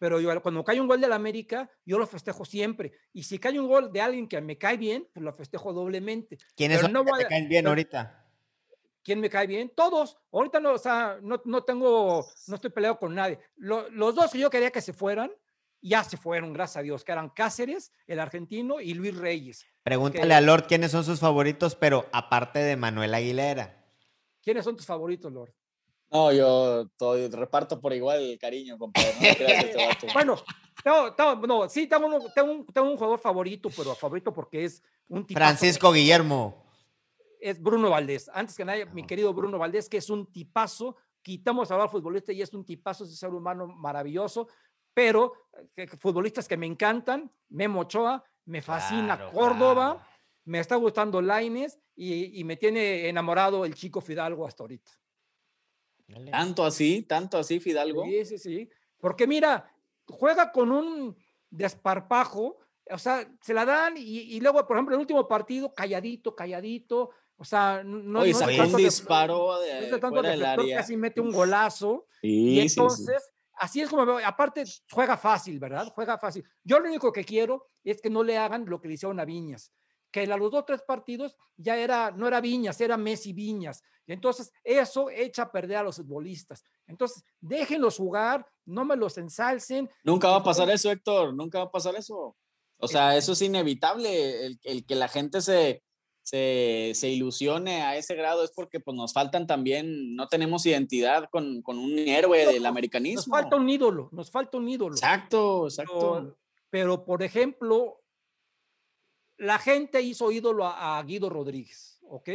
pero yo cuando cae un gol de la América, yo lo festejo siempre. Y si cae un gol de alguien que me cae bien, pues lo festejo doblemente. ¿Quiénes no que te caen bien ahorita? ¿Quién me cae bien? Todos. Ahorita no, o sea, no, no tengo, no estoy peleado con nadie. Lo- los dos que yo quería que se fueran, ya se fueron, gracias a Dios, que eran Cáceres, el argentino, y Luis Reyes. Pregúntale Que- a Lord quiénes son sus favoritos, pero aparte de Manuel Aguilera. ¿Quiénes son tus favoritos, Lord? No, yo todo- reparto por igual el cariño, compadre. No este. Bueno, tengo- no, sí, tengo, un, tengo un jugador favorito, pero favorito porque es un tipo. Francisco Guillermo. Es Bruno Valdés. Antes que nada, mi querido Bruno Valdés, que es un tipazo. Quitamos ahora al futbolista y es un tipazo, es un ser humano maravilloso. Pero eh, que- futbolistas que me encantan, Memo Ochoa, me fascina Claro, Córdoba, claro. me está gustando Laines y, y me tiene enamorado el chico Fidalgo hasta ahorita. Dale. Tanto así, tanto así, Fidalgo. Sí, sí, sí. Porque mira, juega con un desparpajo, o sea, se la dan y, y luego, por ejemplo, el último partido, calladito, calladito, o sea, no, Oye, no es un de- disparo no de, es de tanto fuera del deflector, área. casi mete un golazo. Sí, Y sí, sí. entonces, así es como veo, aparte juega fácil, ¿verdad? Juega fácil. Yo lo único que quiero es que no le hagan lo que le hicieron a Viñas, que a los dos tres partidos ya era, no era Viñas, era Messi Viñas. Y entonces eso echa a perder a los futbolistas. Entonces, déjenlos jugar, no me los ensalcen. Nunca va a pasar eso, Héctor. Nunca va a pasar eso. O sea, eso es inevitable. El, el que la gente se, se, se ilusione a ese grado es porque pues, nos faltan también, no tenemos identidad con, con un héroe del Nos americanismo. falta un ídolo, nos falta un ídolo. Exacto, exacto. Pero, pero, por ejemplo, la gente hizo ídolo a, a Guido Rodríguez, ¿ok?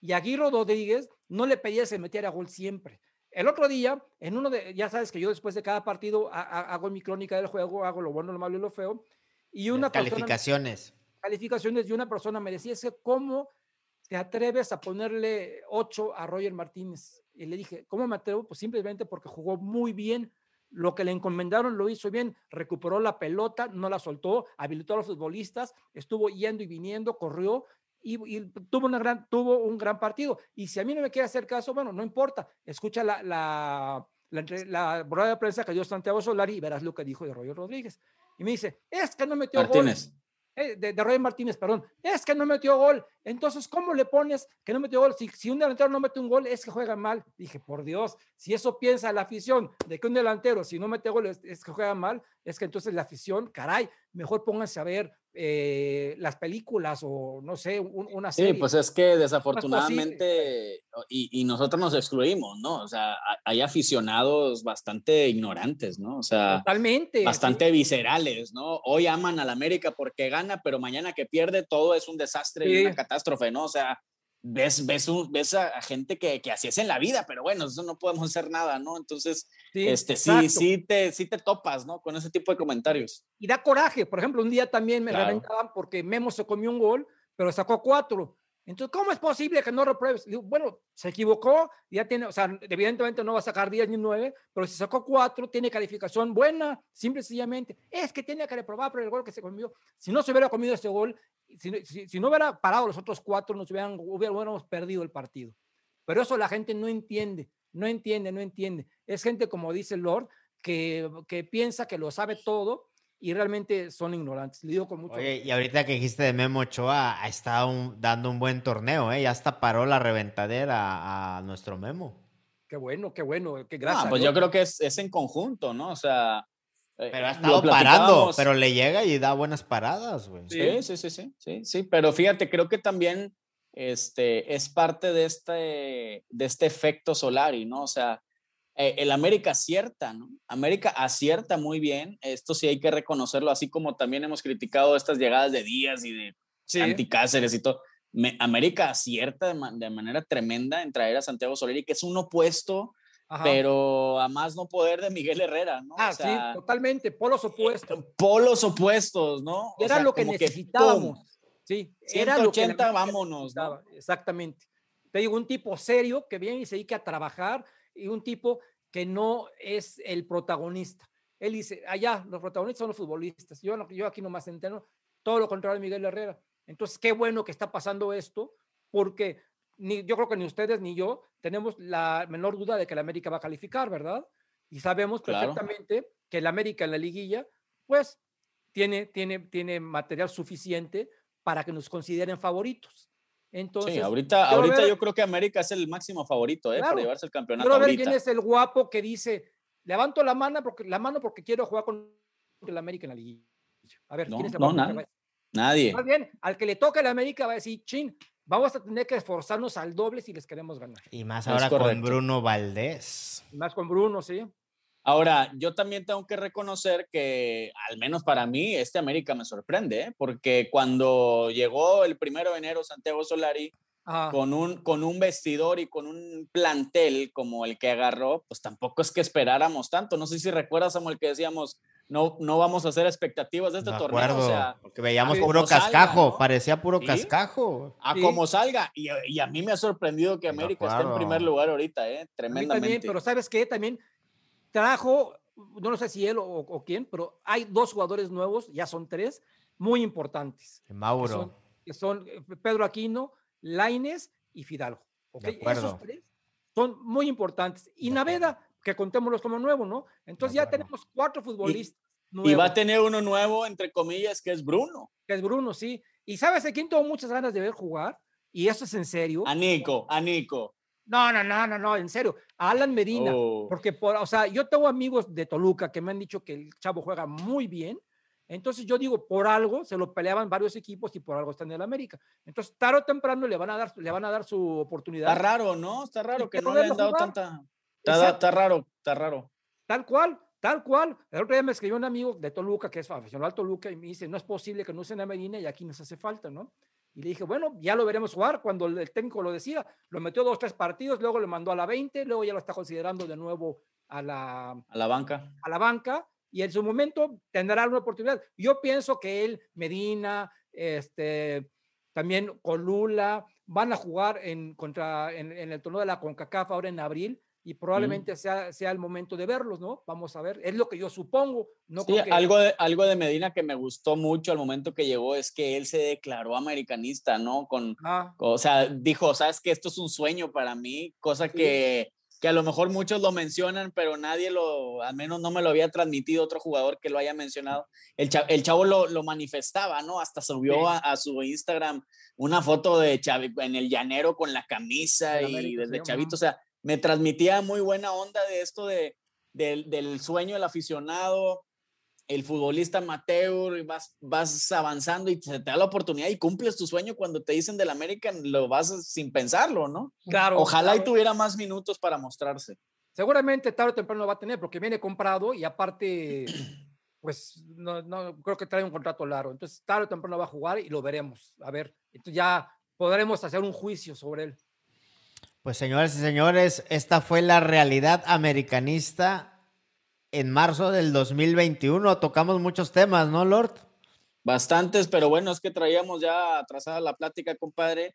Y a Guido Rodríguez no le pedía que se metiera gol siempre. El otro día, en uno de, ya sabes que yo después de cada partido ha- ha- hago mi crónica del juego, hago lo bueno, lo malo y lo feo, y Las una persona, calificaciones. calificaciones y una persona me decía, es que ¿cómo te atreves a ponerle 8 a Roger Martínez? Y le dije, ¿cómo me atrevo? Pues simplemente porque jugó muy bien, lo que le encomendaron lo hizo bien, recuperó la pelota, no la soltó, habilitó a los futbolistas, estuvo yendo y viniendo, corrió y, tuvo, un gran partido. Y si a mí no me quiere hacer caso, bueno, no importa, escucha la, la, la, de prensa que dio Santiago Solari y verás lo que dijo de Roger Rodríguez. Y me dice, es que no metió Martínez. eh, de, de Roger Martínez, perdón, es que no metió gol. Entonces, ¿cómo le pones que no metió gol? Si, si un delantero no mete un gol, es que juega mal. Dije, por Dios, si eso piensa la afición de que un delantero, si no mete gol, es, es que juega mal, es que entonces la afición, caray, mejor pónganse a ver eh, las películas o no sé, un- una Sí, serie. pues es que desafortunadamente, y, y nosotros nos excluimos, ¿no? O sea, ha- hay aficionados bastante ignorantes, ¿no? O sea, Totalmente. bastante viscerales, ¿no? Hoy aman al América porque gana, pero mañana que pierde todo es un desastre y Sí. una catástrofe, ¿no? O sea, ves, ves, un- ves a, a gente que, que así es en la vida, pero bueno, eso no podemos hacer nada, ¿no? Entonces, Sí, este, sí, sí te, sí te topas, ¿no? Con ese tipo de comentarios. y da coraje. Por ejemplo, un día también me Claro. reventaban porque Memo se comió un gol, pero sacó cuatro. Entonces, ¿cómo es posible que no repruebes? Digo, bueno, se equivocó, ya tiene, o sea, evidentemente no va a sacar 10 ni 9, pero si sacó cuatro, tiene calificación buena, simple y sencillamente. Es que tiene que reprobar por el gol que se comió. Si no se hubiera comido ese gol, si, si- si no hubiera parado los otros cuatro, nos hubieran, hubiera- hubiéramos perdido el partido. Pero eso la gente no entiende, no entiende, no entiende. Es gente, como dice Lord, que, que piensa que lo sabe todo y realmente son ignorantes. Le digo con mucho Oye, y ahorita que dijiste de Memo Ochoa, ha estado un- dando un buen torneo, ¿eh? Ya hasta paró la reventadera a nuestro Memo. Qué bueno, qué bueno, qué Ah, gracias. pues yo creo que es, es en conjunto, ¿no? O sea... eh, Pero ha estado parando, pero le llega y da buenas paradas, güey. Sí, sí, sí, sí, sí, sí, pero fíjate, creo que también este, es parte de este, de este efecto Solari, ¿no? O sea, eh, el América acierta, ¿no? América acierta muy bien, esto sí hay que reconocerlo, así como también hemos criticado estas llegadas de Díaz y de Sí. Anticáceres y todo. Me- América acierta de, ma- de manera tremenda en traer a Santiago Solari, que es un opuesto, Ajá. pero a más no poder de Miguel Herrera, ¿no? Ah, O sea, sí, totalmente, polos opuestos. polos opuestos, ¿no? Era O sea, lo que necesitábamos. sí, era lo que la 180, América vámonos, ¿no? Exactamente. Te digo, un tipo serio que viene y se dedica a trabajar y un tipo que no es el protagonista. Él dice, allá, los protagonistas son los futbolistas. Yo, yo aquí nomás entero, todo lo contrario de Miguel Herrera. Entonces, qué bueno que está pasando esto, porque ni, yo creo que ni ustedes ni yo tenemos la menor duda de que la América va a calificar, ¿verdad? Y sabemos Claro. perfectamente que el América en la liguilla, pues, tiene, tiene, tiene material suficiente para que nos consideren favoritos. Entonces, sí, ahorita, ahorita ver- yo creo que América es el máximo favorito, ¿eh? Claro. Para llevarse el campeonato Quiero ver ahorita. quién es el guapo que dice, levanto la mano porque, la mano porque quiero jugar con el América en la liguilla. A ver, No, ¿quién es el no, guapo que nada. va a- Nadie. Más bien, al que le toque el América va a decir, chin, vamos a tener que esforzarnos al doble si les queremos ganar. Y más ahora con. Bruno Valdés. Y Más con Bruno, sí. Ahora, yo también tengo que reconocer que, al menos para mí, este América me sorprende, ¿eh? porque cuando llegó el primero de enero Santiago Solari, Ajá. con un, con un vestidor y con un plantel como el que agarró, pues tampoco es que esperáramos tanto. No sé si recuerdas, Samuel, que decíamos, no, no vamos a hacer expectativas de este De torneo. acuerdo, O sea, porque veíamos a puro como salga, cascajo, ¿no? parecía puro Sí. cascajo. a Sí. como salga. Y, y a mí me ha sorprendido que América esté en primer lugar ahorita, ¿eh? A mí tremendamente. también, pero ¿sabes qué? También trajo, no sé si él o, o quién, pero hay dos jugadores nuevos, ya son tres, muy importantes. Que Mauro. son, que son, eh, Pedro Aquino, Laines y Fidalgo. ¿ok? De acuerdo. Esos tres son muy importantes. Y Naveda, que contémoslos como nuevo, ¿no? Entonces ya tenemos cuatro futbolistas y va nuevos, a tener uno nuevo, entre comillas, que es Bruno. que es Bruno, sí. Y ¿sabes a quién tengo muchas ganas de ver jugar? Y eso es en serio. A Nico, a Nico. No, no, no, no, no, en serio. A Alan Medina. Oh. Porque, por, o sea, yo tengo amigos de Toluca que me han dicho que el chavo juega muy bien. Entonces yo digo, por algo se lo peleaban varios equipos y por algo está en el América. Entonces, tarde o temprano le van a dar, le van a dar su oportunidad. Está raro, ¿no? Está raro que no le han dado jugar. tanta. Está, está raro, está raro. Tal cual, tal cual. El otro día me escribió un amigo de Toluca, que es aficionado al Toluca, y me dice, no es posible que no usen a Medina y aquí nos hace falta, ¿no? Y le dije, bueno, ya lo veremos jugar cuando el, técnico lo decida. Lo metió dos, tres partidos, luego lo mandó a la 20, luego ya lo está considerando de nuevo a la, A la banca. a la banca y en su momento tendrá una oportunidad. Yo pienso que él, Medina, este, también con Lula, van a jugar en, contra, en, en el torneo de la CONCACAF ahora en abril y probablemente sea, sea el momento de verlos, ¿no? Vamos a ver, es lo que yo supongo. No Sí, que- algo, de, algo de Medina que me gustó mucho al momento que llegó es que él se declaró americanista, ¿no? Con, Ah, o sea, dijo, sabes que esto es un sueño para mí, cosa Sí. que, que a lo mejor muchos lo mencionan, pero nadie lo, al menos no me lo había transmitido otro jugador que lo haya mencionado. El, cha- el chavo lo, lo manifestaba, ¿no? Hasta subió Sí. a, a su Instagram una foto de Chavi en el llanero con la camisa y América, desde sí, chavito, ujú. o sea, me transmitía muy buena onda de esto de, del, del sueño del aficionado, el futbolista amateur, y vas, vas avanzando y se te da la oportunidad y cumples tu sueño cuando te dicen del América, lo vas sin pensarlo, ¿no? claro. Ojalá y claro. tuviera más minutos para mostrarse. Seguramente tarde o temprano lo va a tener porque viene comprado y aparte, pues no, no creo que trae un contrato largo. Entonces tarde o temprano va a jugar y lo veremos. A ver, entonces ya podremos hacer un juicio sobre él. Pues señores y señores, esta fue la realidad americanista en marzo del 2021. Tocamos muchos temas, ¿no, Lord? Bastantes, pero bueno, es que traíamos ya atrasada la plática, compadre.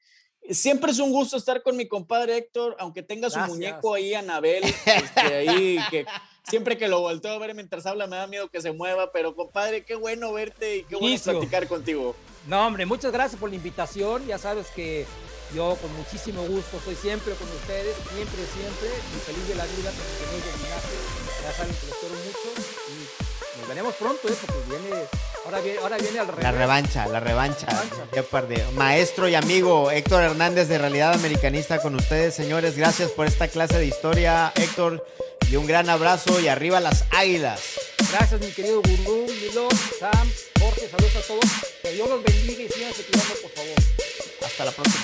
Siempre es un gusto estar con mi compadre Héctor, aunque tenga su Gracias. muñeco ahí, Anabel, este, ahí, que siempre que lo volteo a ver mientras habla me da miedo que se mueva, pero compadre, qué bueno verte y qué bueno Inicio. platicar contigo. No, hombre, muchas gracias por la invitación. Ya sabes que yo con muchísimo gusto estoy siempre con ustedes, siempre, siempre, y feliz de la vida con el señor del linaje. Ya saben que los quiero mucho y nos veremos pronto, ¿eh? porque viene, ahora viene, ahora viene al La revés. revancha, la revancha. Revancha. Ya perdí. Maestro y amigo Héctor Hernández de Realidad Americanista con ustedes, señores. Gracias por esta clase de historia, Héctor. Y un gran abrazo y arriba las águilas. Gracias, mi querido Gurú, Milo, Sam, Jorge, saludos a todos. Que Dios los bendiga y síganse cuidando, por favor. Hasta la próxima.